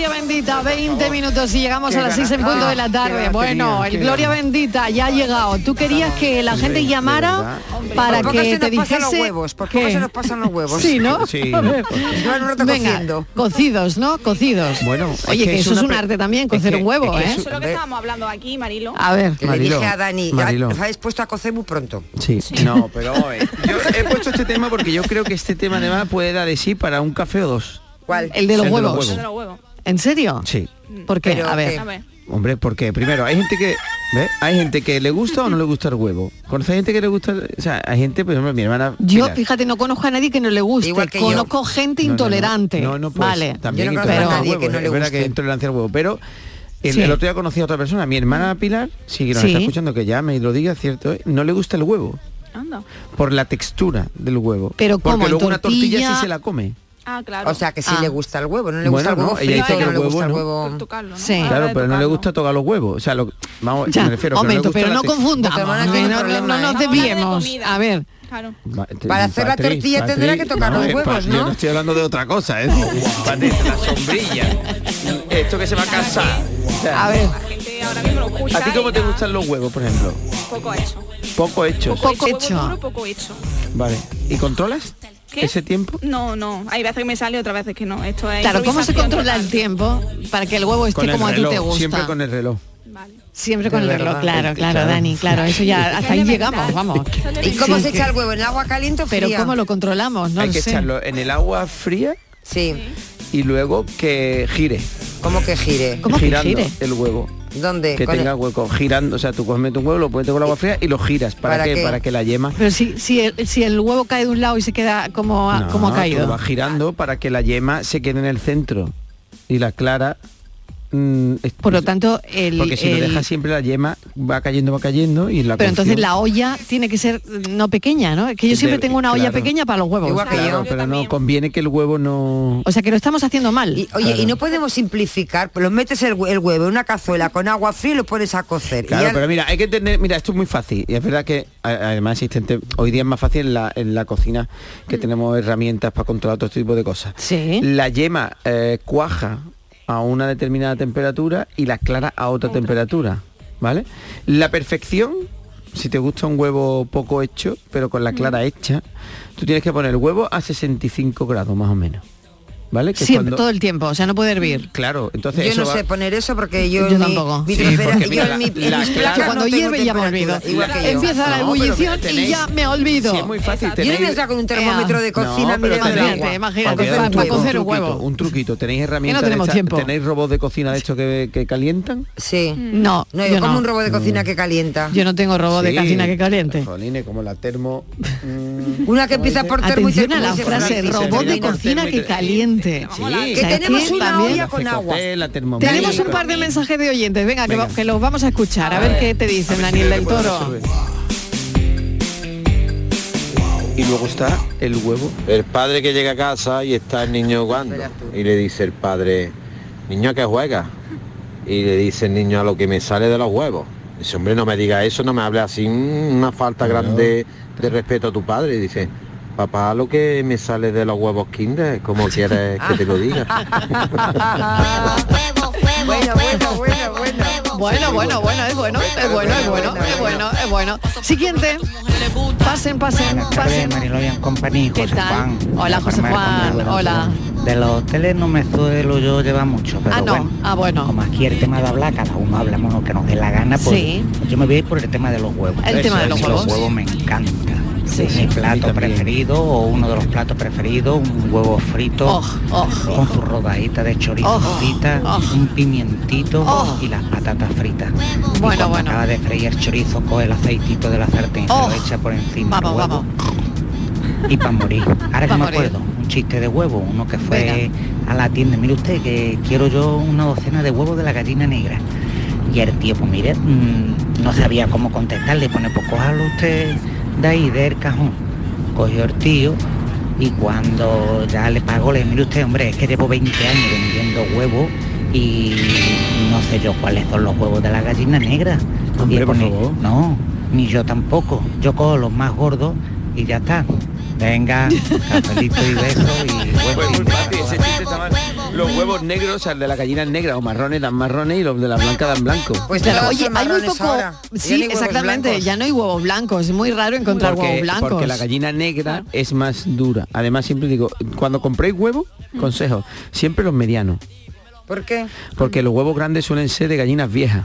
Gloria Bendita, 20 minutos y llegamos Qué a las 6 en punto de la Ah, tarde. Bueno, tenía, el Gloria. Bendita ya ha llegado. Tú querías que la gente llamara para que te dijese los huevos, por poco ¿Qué? se nos pasan los huevos. Sí, ¿no? Sí. Venga, cocidos, ¿no? Cocidos. Bueno, Oye, es que, que es eso es un arte también, es cocer que- un huevo, es que ¿eh? es Eso es lo que estábamos hablando aquí, Marilo. A ver. Que le Mariló, dije a Dani, habéis puesto a cocer muy pronto. Sí, no, pero eh, yo he puesto este tema porque yo creo que este tema además puede dar de sí para un café o dos. ¿Cuál? El los huevos. De los huevos. ¿En serio? Sí. ¿Por qué? Pero A ver. que- A ver. Hombre, porque primero hay gente que ¿ve? hay gente que le gusta o no le gusta el huevo. ¿Conoce gente que le gusta? el- O sea, hay gente, por ejemplo, mi hermana. Yo, Pilar. fíjate, no conozco a nadie que no le guste. Igual que yo. conozco gente No, no, no. intolerante. No, no, pues, vale. También Yo no conozco a intolerancia al nadie huevo, que no es le verdad guste. que hay intolerancia al huevo, pero el, Sí. el otro día conocí a otra persona, mi hermana Pilar, sí que nos Sí. está escuchando que llame y lo diga, cierto, ¿eh? no le gusta el huevo Anda. por la textura del huevo. Pero ¿cómo? porque ¿En luego una tortilla tortilla? sí se la come. Ah, claro. O sea, que sí Ah. le gusta el huevo, no le Bueno, gusta el no, huevo ella frito, dice que no el le gusta huevo el no. huevo... Tocarlo, ¿no? Sí. Claro, pero no le gusta tocar los huevos. O sea, lo, vamos, Ya, me refiero, no momento, pero no confundamos. No, no, no, no nos desviemos. A ver. Claro. Para hacer la tortilla Patri, tendrá que tocar los huevos, Patri, Yo ¿no? no estoy hablando de otra cosa, ¿eh? La sombrilla. Esto que se va a casar. O sea, A ver. La gente ahora mismo lo escucha ¿A ti cómo te gustan los huevos, por ejemplo? Poco hecho. Poco hechos. Poco Huevo hecho. poco hecho. Vale. ¿Y controlas ¿Qué? ese tiempo? No, no. Hay veces que me sale, otras veces que no. Esto es Claro, ¿cómo se controla total. el tiempo para que el huevo esté el como a ti te gusta? siempre con el reloj. Siempre con el reloj, claro, claro. Dani, claro, eso ya hasta ahí llegamos, vamos. ¿Y cómo Sí, se echa el huevo? ¿En el agua caliente o fría? Pero cómo lo controlamos, no Hay lo que sé. echarlo en el agua fría Sí. y luego que gire. ¿Cómo que gire? ¿Cómo que girando gire? el huevo. ¿Dónde? Que Con tenga el- hueco, girando, o sea, tú coges un huevo, lo pones con agua fría y lo giras. ¿Para, ¿Para qué? qué? Para que la yema Pero si, si, el, si el huevo cae de un lado y se queda como, ha- No, como ha tú caído. lo vas girando para que la yema se quede en el centro y la clara mm, Por lo tanto, el, porque si lo el- dejas siempre la yema va cayendo va cayendo y la pero entonces la olla tiene que ser mm, no pequeña, ¿no? Es que yo siempre tengo una olla pequeña para los huevos. Igual que Claro, yo. pero no conviene que el huevo no O sea que lo estamos haciendo mal. Y, oye, Claro. y no podemos simplificar, pues lo metes el, hue- el huevo en una cazuela con agua fría y lo pones a cocer. Y Claro, pero mira, hay que tener, mira, esto es muy fácil. Y es verdad que además existente, hoy día es más fácil en la, en la cocina que tenemos herramientas para controlar todo este tipo de cosas. Sí. La yema eh, cuaja a una determinada temperatura y la clara a otra temperatura. ¿Vale? La perfección, si te gusta un huevo poco hecho, pero con la clara hecha, tú tienes que poner el huevo a 65 grados más o menos. ¿Vale? Que Siempre, cuando- todo el tiempo, o sea, no puede hervir. Claro, entonces yo eso no va- sé poner eso porque yo, Yo en mi- tampoco. mi Sí, tempera- porque yo mira, en mi, la- la mis placas cuando no hierve ya me olvido. Empieza la No, ebullición tenéis- y ya me olvido. Sí, es muy fácil. Yo no tenéis- voy a estar con un termómetro de No, cocina tenéis- agua. imagínate, Para para cocer un cocer un truquito, huevo. Un truquito, tenéis herramientas tenemos tiempo. tenéis robots de cocina de estos que, que calientan. Sí. No, No, yo yo como no. un robot de cocina que calienta. Yo no tengo robot de cocina que caliente. Jolines, como la termo. mm, Una que empieza por termo y la frase robot de cocina que Sí. Que tenemos que una también- olla con agua. Tenemos un par de mensajes de oyentes, venga, que, Venga. va- que los vamos a escuchar, a ver qué te dicen, Daniel del Toro. Y luego está el huevo. El padre que llega a casa y está el niño jugando. Y le dice el padre, niño ¿a qué juega? Y le dice el niño a lo que me sale de los huevos. Dice, hombre, no me diga eso, no me hable así, mm, una falta grande de respeto a tu padre. Y dice, papá, lo que me sale de los huevos kinder, como quieres que te lo diga. Bueno, bueno, bueno, bueno. Bueno, bueno, bueno, es bueno, es bueno, es bueno, es bueno, es bueno. Siguiente. Pasen, pasen, pasen. Mariló y en compañía, ¿Qué tal? Juan. Hola, José Juan, hola. De los hoteles no me suelo yo llevar mucho, pero Ah, no, bueno. ah, bueno. Como aquí el tema de hablar, cada uno hablamos lo que nos dé la gana, pues Sí. yo me voy a ir por el tema de los huevos. El tema de los Los huevos. huevos me encantan. Mi plato preferido o uno de los platos preferidos, un huevo frito con su rodadita de chorizo Oh, frita, oh. un pimientito Oh. y las patatas fritas. y Bueno, acaba de freír el chorizo, coge el aceitito de la sartén, Oh. se lo echa por encima Vamos, huevo y para morir. Ahora que me acuerdo, un chiste de huevo, uno que fue a la tienda, mire usted que quiero yo una docena de huevos de la gallina negra. Y el tío, pues mire, mm, no sabía cómo contestarle, pone, pues cójalo usted de ahí, del cajón. Cogió el tío y cuando ya le pagó, le dije, mire usted, hombre, es que llevo 20 años vendiendo huevos y no sé yo cuáles son los huevos de la gallina negra. Hombre, y por pone, favor. no, ni yo tampoco. Yo cojo los más gordos y ya está. Venga, cafelito y beso y Pues huevo. muy fácil, ese chiste está mal. Los huevos negros, o sea, el de la gallina negra o marrones dan marrones y los de la blanca dan blanco. Pues oye, hay muy poco. ahora. Ya no Sí, hay huevos exactamente. blancos. Ya no hay huevos blancos. Es muy raro encontrar huevos porque, blancos. porque la gallina negra es más dura. Además, siempre digo, cuando compréis huevos, consejo, siempre los medianos. ¿Por qué? Porque los huevos grandes suelen ser de gallinas viejas.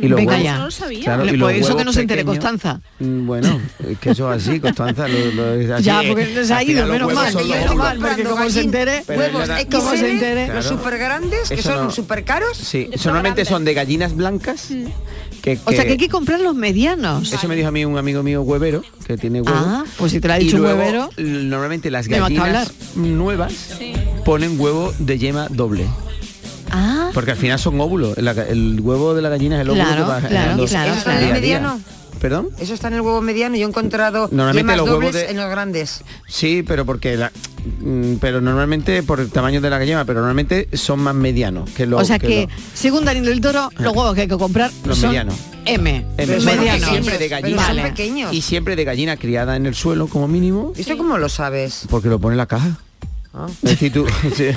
Y los Venga huevos- ya. No lo sabía. Claro, y los eso que huevos no se entere Constanza. Mm, Bueno, es que eso es así, Constanza. Lo, lo- es así, Ya, porque se ha ido, los menos huevos mal, los menos huevos. mal, porque como se entere, huevos. XL, ¿Cómo se entere? los Claro. super grandes, que Eso son no- super caros. Sí, normalmente son de gallinas blancas. Que, O sea que hay que comprar los medianos. Eso me dijo a mí un amigo mío huevero, que tiene huevo. Ah, pues si te lo ha dicho luego, huevero. Normalmente las gallinas nuevas ponen huevo de yema doble. Ah, Porque al final son óvulos. El, el huevo de la gallina es el óvulo Claro, que va claro, claro, ¿Eso día mediano? ¿Perdón? Eso está en el huevo mediano. Yo he encontrado Normalmente los huevos de- en los grandes. Sí, pero porque la- mm, pero normalmente por el tamaño de la gallina, pero normalmente son más medianos que los o sea que, los- según Daniel del Toro, los huevos que hay que comprar Los son medianos. M. M. son medianos. siempre de gallina son Vale. pequeños. y siempre de gallina criada en el suelo como mínimo, ¿Esto cómo lo sabes? porque lo pone en la caja. Ah. Es decir, tú, sí.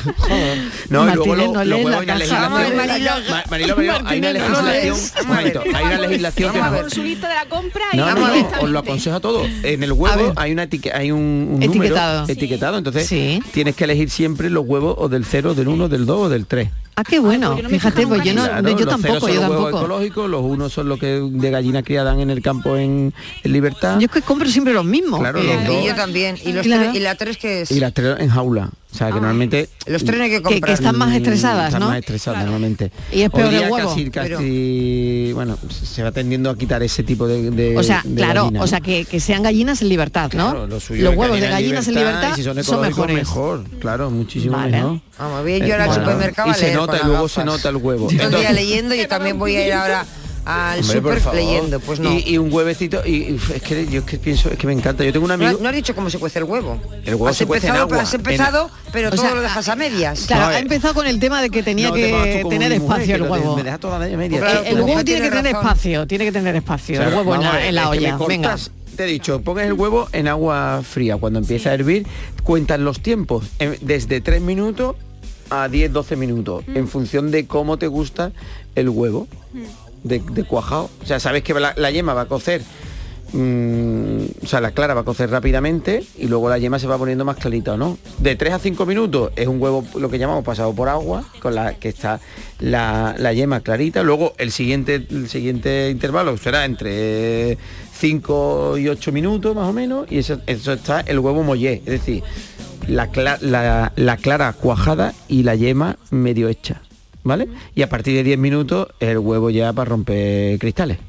No, y luego lo- no hay una legislación. A Marilo. Ma- Marilo, Marilo, hay una no legislación. lees. Un momento, hay una legislación que Vamos a no. ver. Su lista de la compra y No, no, os lo aconsejo todo. En el A huevo hay una hay un, un Etiquetado. número etiquetado, entonces Sí. tienes que elegir siempre los huevos o del 0, del 1, del 2 o del 3. Ah, qué bueno. pues no Fíjate, pues yo no, Claro, yo tampoco, son yo tampoco. ecológicos, los unos son los que de gallina criadan en el campo en, en libertad Yo es que compro siempre los mismos. Claro, Eh, los dos. Y yo también. Y, los Claro. tres- y la tres que es. y las tres en jaula. O sea, que normalmente Los hay que que, comprar. que están más estresadas, están ¿no? más estresadas normalmente. Y es peor Hoy el huevo. Casi, casi, bueno, se va tendiendo a quitar ese tipo de, de- O sea, de claro, gallina, o sea que, que sean gallinas en libertad, ¿no? Claro, lo suyo los huevos de gallinas en libertad y si son, son mejores. mejor, claro, muchísimo Vale. mejor. Vamos, voy yo al Bueno, supermercado y se nota, y luego gafas. se nota el huevo. Día Entonces- leyendo, yo también voy a ir ahora al Hombre, por super favor. leyendo. Pues no. Y, y un huevecito, y, y es que yo es que pienso, es que me encanta. Yo tengo un No, amigo. no has dicho cómo se cuece el huevo. El huevo has se cuece en empezado, agua, Has empezado, pero O todo sea, lo dejas a medias. Claro, No, ha eh. empezado con el tema de que tenía No, que tener espacio el huevo. Me deja toda la media. Claro, el huevo tiene que tener espacio, tiene que tener espacio. El huevo en la, en olla. Venga. Te he dicho, pongas el huevo en agua fría. Cuando empieza a hervir, cuentan los tiempos. Desde 3 minutos a 10, 12 minutos. Mm. En función de cómo te gusta el huevo. De, cuajado. O sea, sabes que la, yema va a cocer. mm, o sea, la clara va a cocer rápidamente y luego la yema se va poniendo más clarita o no. De 3 a 5 minutos es un huevo, lo que llamamos pasado por agua, con la que está la, la yema clarita. Luego el siguiente, el siguiente intervalo será entre 5 y 8 minutos más o menos y eso, eso está el huevo mollé, es decir, la clara cuajada y la yema medio hecha. ¿Vale? Y a partir de 10 minutos el huevo ya para romper cristales.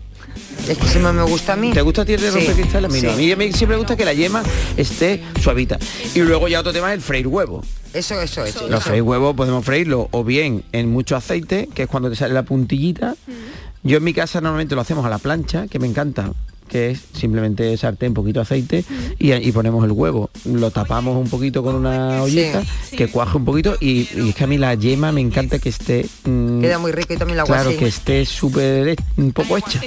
Es que más me gusta a mí. ¿Te gusta a ti el de Sí, romper cristales? A mí no. sí. A mí, a mí siempre me gusta que la yema esté suavita. Y luego ya otro tema es el freír huevo. Eso, eso, eso. Los eso. freír huevos podemos freírlo o bien en mucho aceite, que es cuando te sale la puntillita. Yo en mi casa normalmente lo hacemos a la plancha, que me encanta que es simplemente sartén, poquito de aceite y, y ponemos el huevo. Lo tapamos un poquito con una olleta, que cuaje un poquito y, y es que a mí la yema me encanta que esté... mm, Queda muy rico y también la Claro, así. que esté súper un poco hecha.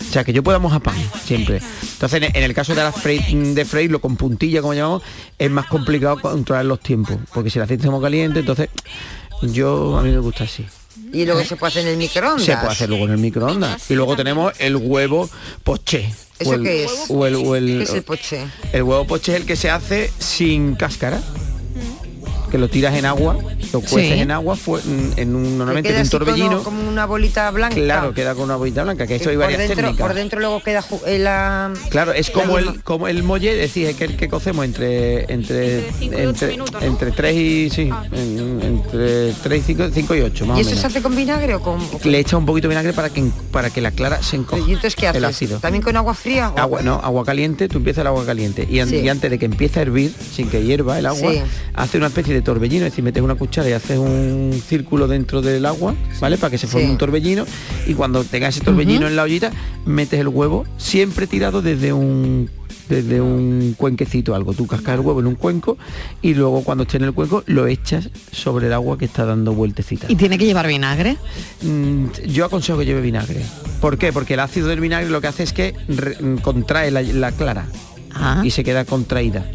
O sea, que yo pueda mojar pan siempre. Entonces, en, en el caso de la frei- de freírlo con puntilla, como llamamos, es más complicado controlar los tiempos. Porque si el aceite está muy caliente, entonces yo a mí me gusta así. Y luego se puede hacer en el microondas. Se puede hacer luego en el microondas. Y luego tenemos el huevo poché. ¿Eso o el, qué es? O el, o el- ¿Qué es el poché? el huevo poché es el que se hace sin cáscara. Que lo tiras en agua lo cueces Sí. en agua fue en, un Que normalmente queda en un como- torbellino. como una bolita blanca. Claro, queda con una bolita blanca, que esto hay varias dentro, técnicas. por dentro luego queda eh, la Claro, es como el como el molle, decís, es que el que cocemos entre entre entre, minutos, ¿no? Ah. entre 3 y sí, en- entre 3 y 5, 5 y 8 más ¿Y o eso se hace con vinagre o con Le echa un poquito de vinagre para que para que la clara se encoja. ¿Y entonces qué El haces? ácido. ¿También con agua fría? o- Agua, no, agua caliente, tú empiezas el agua caliente y, an- Sí. y antes de que empiece a hervir, sin que hierva el agua, Sí. hace una especie de torbellino, es decir, metes una cuchara y haces un círculo dentro del agua, ¿vale? Para que se forme Sí. un torbellino y cuando tengas ese torbellino en la ollita, metes el huevo siempre tirado desde un desde un cuenquecito algo. Tú cascas el huevo en un cuenco y luego cuando esté en el cuenco lo echas sobre el agua que está dando vueltecitas. ¿Y tiene que llevar vinagre? Mm, yo aconsejo que lleve vinagre. ¿Por qué? Porque el ácido del vinagre lo que hace es que contrae la, la clara y se queda contraída.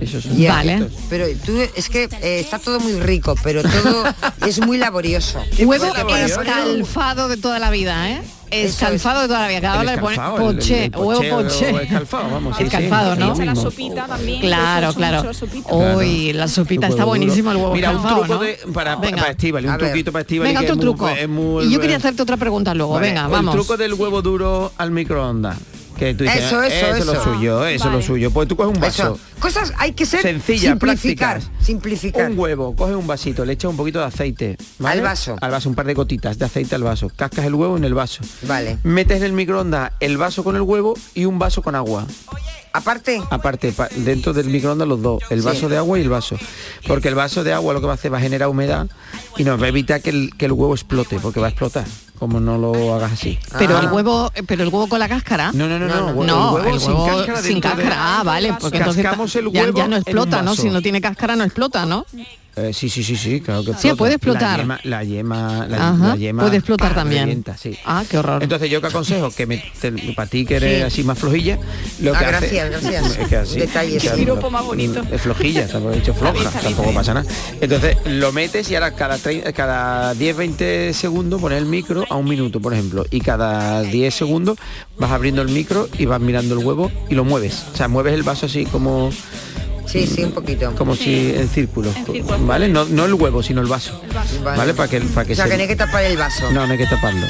Esos son Ya, truquitos. Pero tú, es que eh, está todo muy rico, pero todo es muy laborioso. Huevo escalfado de toda la vida, ¿eh? Escalfado de toda la vida. Cada El hora le pone escalfado, el- poché, el huevo poché escalfado, vamos, sí, sí. Escalfado, ¿no? Sí, La sopita también. Claro, claro. mucho la sopita. Uy, la sopita El está buenísimo el huevo Mira, un escalfado, truco ¿no? de, para, Venga. para Estíbaliz, un truquito para Estíbaliz Venga, otro es muy- truco. es muy- y yo quería hacerte otra pregunta luego. Vale, Venga, el vamos. truco del huevo duro al microondas. Que tú dices, Eso, eso, es lo eso. suyo, eso es lo Vale. suyo. Pues tú coges un vaso. Eso. Cosas hay que ser Sencilla, simplificar, prácticas. simplificar. Un huevo, coges un vasito, le echas un poquito de aceite. ¿vale? Al vaso. Al vaso, un par de gotitas de aceite al vaso. Cascas el huevo en el vaso. Vale. Metes en el microondas el vaso con el huevo y un vaso con agua. Aparte. Aparte, pa- dentro del microondas los dos, el Sí. vaso de agua y el vaso. Porque el vaso de agua lo que va a hacer va a generar humedad y nos va a evitar que el, que el huevo explote, porque va a explotar, como no lo hagas así. Pero Ah. el huevo, pero el huevo con la cáscara. No, no, no, no, huevo- no, el huevo el sin cáscara sin de-. Ah, vale, porque entonces el ya, huevo ya no explota, ¿no? Si no tiene cáscara no explota, ¿no? Eh, sí, sí, sí, sí, claro que Sí, puede explotar. La yema, la yema, la, Ajá, la yema puede explotar también. revienta, sí. Ah, qué horror. Entonces yo que aconsejo que me, te- para ti que eres Sí. así más flojilla, lo Ah, que gracias, hace, gracias. es que así, Detalles. que más bonito. Es flojilla, tampoco he dicho floja, tampoco pasa nada. Entonces lo metes y ahora cada cada 10, 20 segundos pones el micro a un minuto, por ejemplo, y cada 10 segundos vas abriendo el micro y vas mirando el huevo y lo mueves. O sea, mueves el vaso así como Sí, sí, un poquito. como si en círculo, ¿vale? No, no el huevo, sino el vaso, Vale. ¿vale? Para que, para que o sea, se- que no hay que tapar el vaso. no, no hay que taparlo.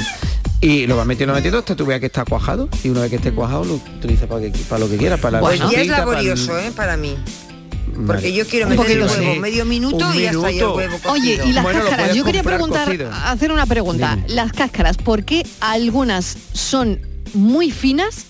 Y lo vas metiendo, metiendo hasta tú veas que está cuajado y una vez que esté cuajado lo utiliza para, que, para lo que quiera, para la Pues ya es sopita, para el- laborioso, ¿eh? Para mí. Vale. Porque yo quiero Un meter el huevo sí. medio minuto Un y ya está ahí el huevo cocido. Oye, y las Bueno, cáscaras, yo quería preguntar, cocido. hacer una pregunta. Las cáscaras, ¿por qué algunas son muy finas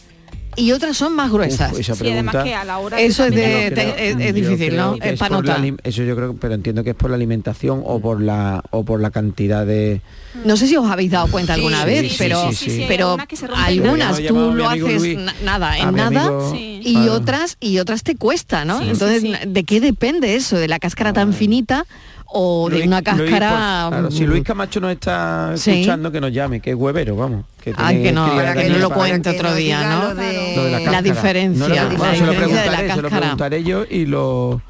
y otras son más gruesas? Uf, esa Sí, además que a la hora Eso es, de, creo- es, es difícil, ¿no? Es es para la notar. eso yo creo, pero entiendo que es por la alimentación o por la o por la cantidad de No sé si os habéis dado cuenta alguna Sí, vez, sí, pero, sí, sí, sí. pero algunas tú lo haces Luis, nada, a en nada, amigo- y Claro. otras y otras te cuesta, ¿no? Entonces, sí. ¿de qué depende eso? ¿De la cáscara tan finita o de una Luis, cáscara? claro, si Luis Camacho nos está Sí. escuchando que nos llame, que es huevero, vamos. Que Ay, que no, que no lo cuente otro día, ¿no? lo de- Lo de la diferencia, No la bueno, diferencia de la se lo y lo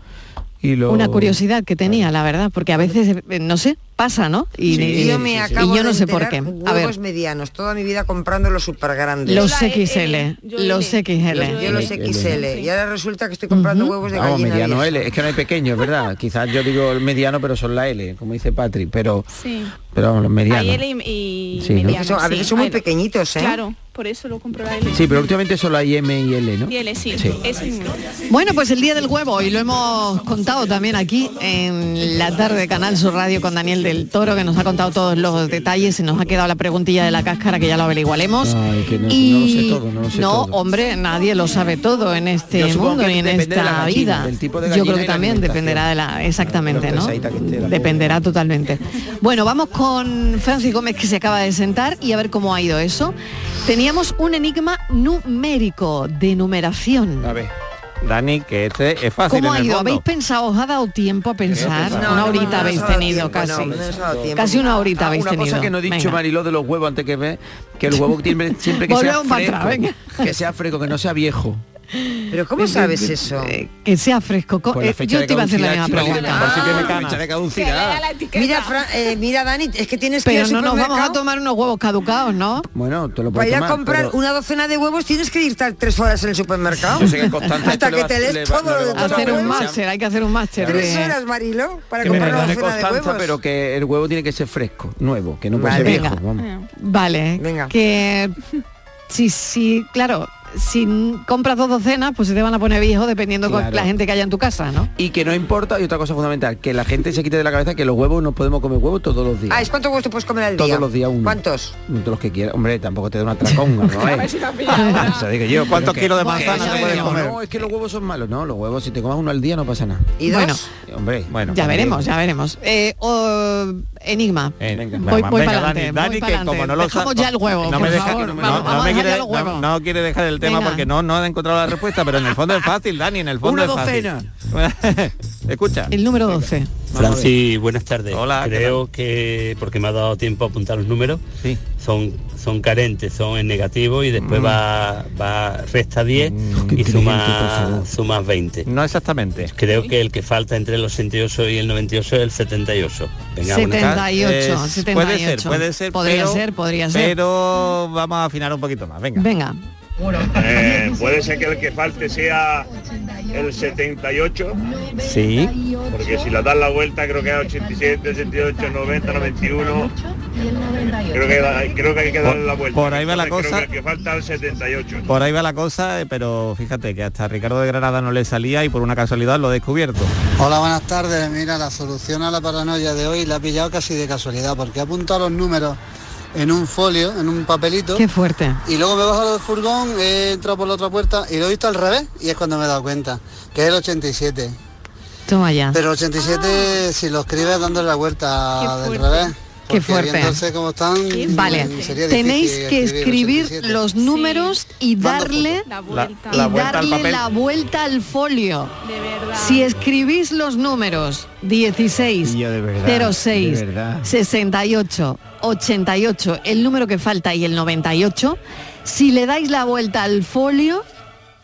y lo Una curiosidad que tenía, la verdad, porque a veces, eh, no sé, pasa, ¿no? Y, Sí, y- yo me y acabo yo no de sé por qué. A ver, Huevos medianos, toda mi vida comprando los super grandes. los XL, los. XL. Yo los. XL. Y ahora resulta que estoy comprando huevos de Vamos, gallina. mediano. L, es que no hay pequeños, ¿verdad? Quizás yo digo el mediano, pero son la L, como dice Patrick, pero Sí. pero vamos, los medianos. Hay L y, y Sí, ¿no? mediano, Son- a veces sí. son muy pequeñitos, ¿eh? Claro, por eso lo compro la L. Sí, pero últimamente solo hay M y L, ¿no? Y L, sí. Mismo. Bueno, pues el día del huevo, y lo hemos contado también aquí en la tarde de Canal Sur Radio con Daniel del Toro, que nos ha contado todos los detalles y nos ha quedado la preguntilla de la cáscara que ya lo averiguaremos. Ay, que no, y no lo sé todo, no lo sé todo. hombre, nadie lo sabe todo en este mundo y en depende de la esta gallina, vida. del tipo de Yo creo que también dependerá de la exactamente, ¿no? la Dependerá totalmente. Bueno, vamos con Francis Gómez que se acaba de sentar y a ver cómo ha ido eso. Teníamos un enigma numérico de numeración. A ver, Dani, que este es fácil ¿Cómo ha ido? ¿Habéis pensado? ¿Os ha dado tiempo a pensar? No, una no, horita no habéis tenido tiempo, casi. Casi una horita Ah, habéis una tenido. cosa que no he dicho Venga. Mariló de los huevos antes que ve que el huevo siempre que sea fresco, atrás, venga. que sea fresco, que no sea viejo. Pero ¿cómo Eh, sabes eh, eso? eh, que sea fresco. Eh, yo te iba a hacer la misma pregunta. chica, por si tiene Ah, canas. fecha de caducidad. Mira, Fran- eh, mira, Dani, es que tienes que ir Pero al no nos vamos a tomar unos huevos caducados, ¿no? Bueno, te lo Para puedes ir a comprar pero- una docena de huevos tienes que estar tres horas en el supermercado. Yo sé que Constanza Hasta que te le lees todo lo de Hacer un máster, hay que hacer un máster. Tres horas, Marilo, para Que comprar una docena de huevos. pero que el huevo tiene que ser fresco, nuevo, que no puede Vale. ser viejo. Vale, Venga. que si, si, claro, si compras dos docenas, pues se te van a poner viejos dependiendo con Claro. la gente que haya en tu casa, ¿no? Y que no importa, y otra cosa fundamental, que la gente se quite de la cabeza que los huevos no podemos comer huevos todos los días. Ah, ¿es cuántos huevos te puedes comer al día? Todos los días uno. ¿Cuántos? Todos los que quieras. Hombre, tampoco te da una tracón, ¿no? ¿eh? Eso digo yo. ¿Cuántos kilos de manzana te puedes comer? No, es que los huevos son malos. No, los huevos, si te comas uno al día no pasa nada. ¿Y Bueno, Hombre, bueno. ya veremos, ya veremos. Eh, enigma. Eh, voy venga, voy venga, para Dani. Dani, que como no lo Dejamos ya el huevo, no por me deja- favor. no, Vamos, no me quiere, los huevos. no quiere dejar el tema Venga. porque no, no ha encontrado la respuesta, pero en el fondo es fácil, Dani, en el fondo Una es fácil. Escucha. El número 12. Francis, buenas tardes. Hola, ¿qué Creo que, porque me ha dado tiempo a apuntar los números, son, son carentes, son en negativo y después Mm. va, va resta 10 y inteligente, por suma, suma 20. No exactamente. Creo que el que falta entre el 88 y el 98 es el 78. Venga, buenas tardes. 78, Es- 78. Puede ser, puede ser. Podría pero- ser, podría ser. Pero vamos a afinar un poquito más, venga. Venga. Eh, puede ser que el que falte sea el 78, Sí. porque si le das la vuelta creo que es 87, 88, 90, 91. Creo que, creo que hay que darle Por- la vuelta. por ahí va la Entonces, cosa. Creo que el que falta el 78. Por ahí va la cosa, eh, pero fíjate que hasta Ricardo de Granada no le salía y por una casualidad lo he descubierto. Hola, buenas tardes. Mira, la solución a la paranoia de hoy la he pillado casi de casualidad, porque he apuntado los números en un folio, en un papelito. Qué fuerte. Y luego me he bajado del furgón, he entrado por la otra puerta y lo he visto al revés y es cuando me he dado cuenta, que es el 87. Toma ya. Pero el 87 si lo escribes dándole la vuelta del revés. Qué fuerte. cómo están, Vale, sería tenéis que escribir 87. los números y darle La vuelta. y La vuelta al darle papel. la vuelta al folio. Si escribís los números 16, Y yo de verdad, 06, de verdad. 68, 88, el número que falta y el 98, si le dais la vuelta al folio,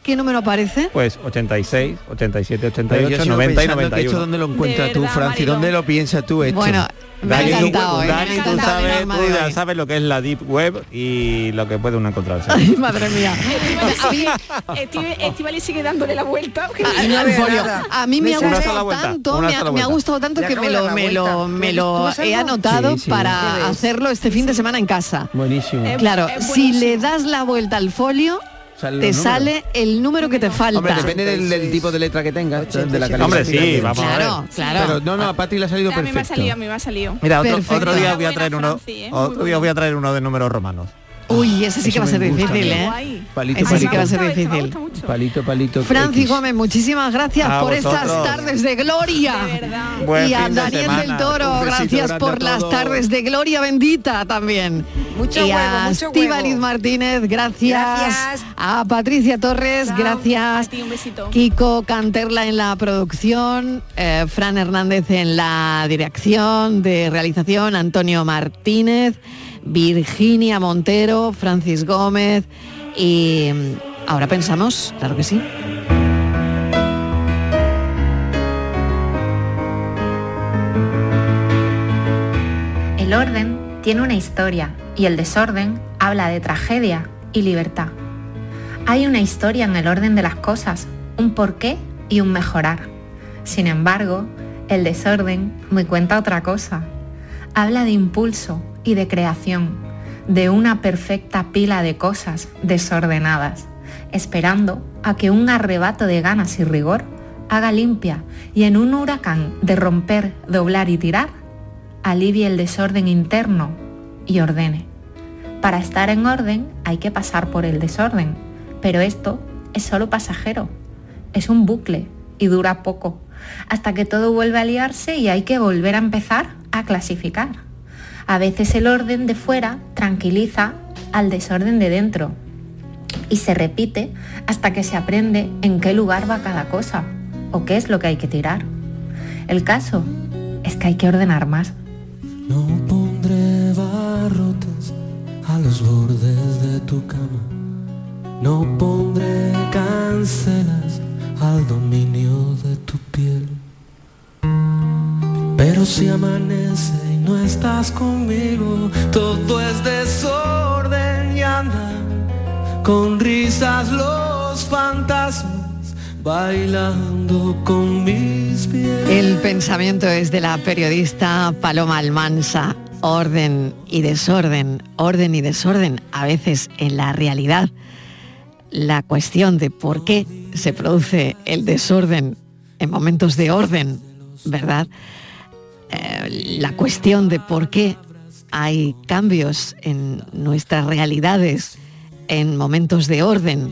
¿qué número aparece? Pues 86, 87, Pero yo 88, sigo 90 y pensando que 91. ¿Esto dónde lo encuentras tú, Francis? ¿Dónde lo piensas tú esto? Bueno, me ha Dani, tú- ¿eh? Me ha tú sabes, tú ya sabes lo que es la deep web y lo que puede uno encontrarse. Ay, madre mía. Estivali sigue dándole la vuelta. Ah, no, folio. A mí me ha gustado vuelta, tanto, me ha, me gustado tanto que me lo, me lo, me ¿Tú lo he anotado Sí, sí. para hacerlo este fin de semana en casa. Buenísimo. Claro, si le das la vuelta al folio, Salen te sale el número que te falta. Hombre, depende del, del tipo de letra que tengas, de la calidad. Hombre, sí, vamos a ver. Claro, claro. Pero no, no, a Patri le ha salido A mí me ha perfecto. salido, a mí me ha salido. Mira, otro, Perfecto. otro día voy a traer uno, ¿eh? Otro día voy a traer uno de números romanos. Uy, ese sí que va a ser gusta, difícil, ¿eh? Guay. Palito, Ese sí palito. que va a ser difícil. Palito, palito. Francis. Gómez, muchísimas gracias A por estas tardes de gloria. De verdad. Buen y a de Daniel del Toro, gracias por a las tardes de gloria bendita también. Mucho y huevo, a mucho huevo. Martínez, gracias. Gracias. A Patricia Torres, Chao. gracias. A ti un besito. Kiko Canterla en la producción, eh, Fran Hernández en la dirección de realización, Antonio Martínez, Virginia Montero, Francis Gómez y mm, ahora pensamos, claro que sí. El orden tiene una historia y el desorden habla de tragedia y libertad. Hay una historia en el orden de las cosas, un porqué y un mejorar. Sin embargo, el desorden me cuenta otra cosa. Habla de impulso y de creación, de una perfecta pila de cosas desordenadas, esperando a que un arrebato de ganas y rigor haga limpia y en un huracán de romper, doblar y tirar, alivie el desorden interno y ordene. Para estar en orden hay que pasar por el desorden, pero esto es solo pasajero, es un bucle y dura poco, hasta que todo vuelve a liarse y hay que volver a empezar a clasificar. A veces el orden de fuera tranquiliza al desorden de dentro y se repite hasta que se aprende en qué lugar va cada cosa o qué es lo que hay que tirar. El caso es que hay que ordenar más. Los bordes de tu cama. No pondré cancelas dominio de tu piel. Pero si amanece y no estás conmigo, todo es desorden y andan con risas los fantasmas bailando con mis pies. El pensamiento es de la periodista Paloma Almansa. Orden y desorden, orden y desorden, a veces en la realidad. La cuestión de por qué se produce el desorden en momentos de orden, ¿verdad? Eh, la cuestión de por qué hay cambios en nuestras realidades en momentos de orden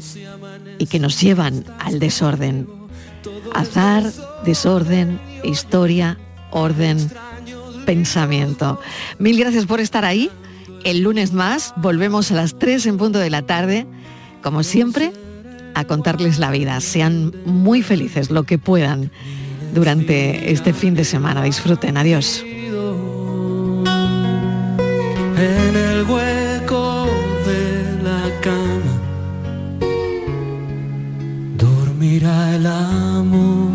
y que nos llevan al desorden. Azar, desorden, historia, orden, pensamiento. Mil gracias por estar ahí. El lunes más volvemos a las 3 en punto de la tarde, como siempre, a contarles la vida. Sean muy felices lo que puedan durante este fin de semana. Disfruten. Adiós. en el hueco de la cama dormirá el amor.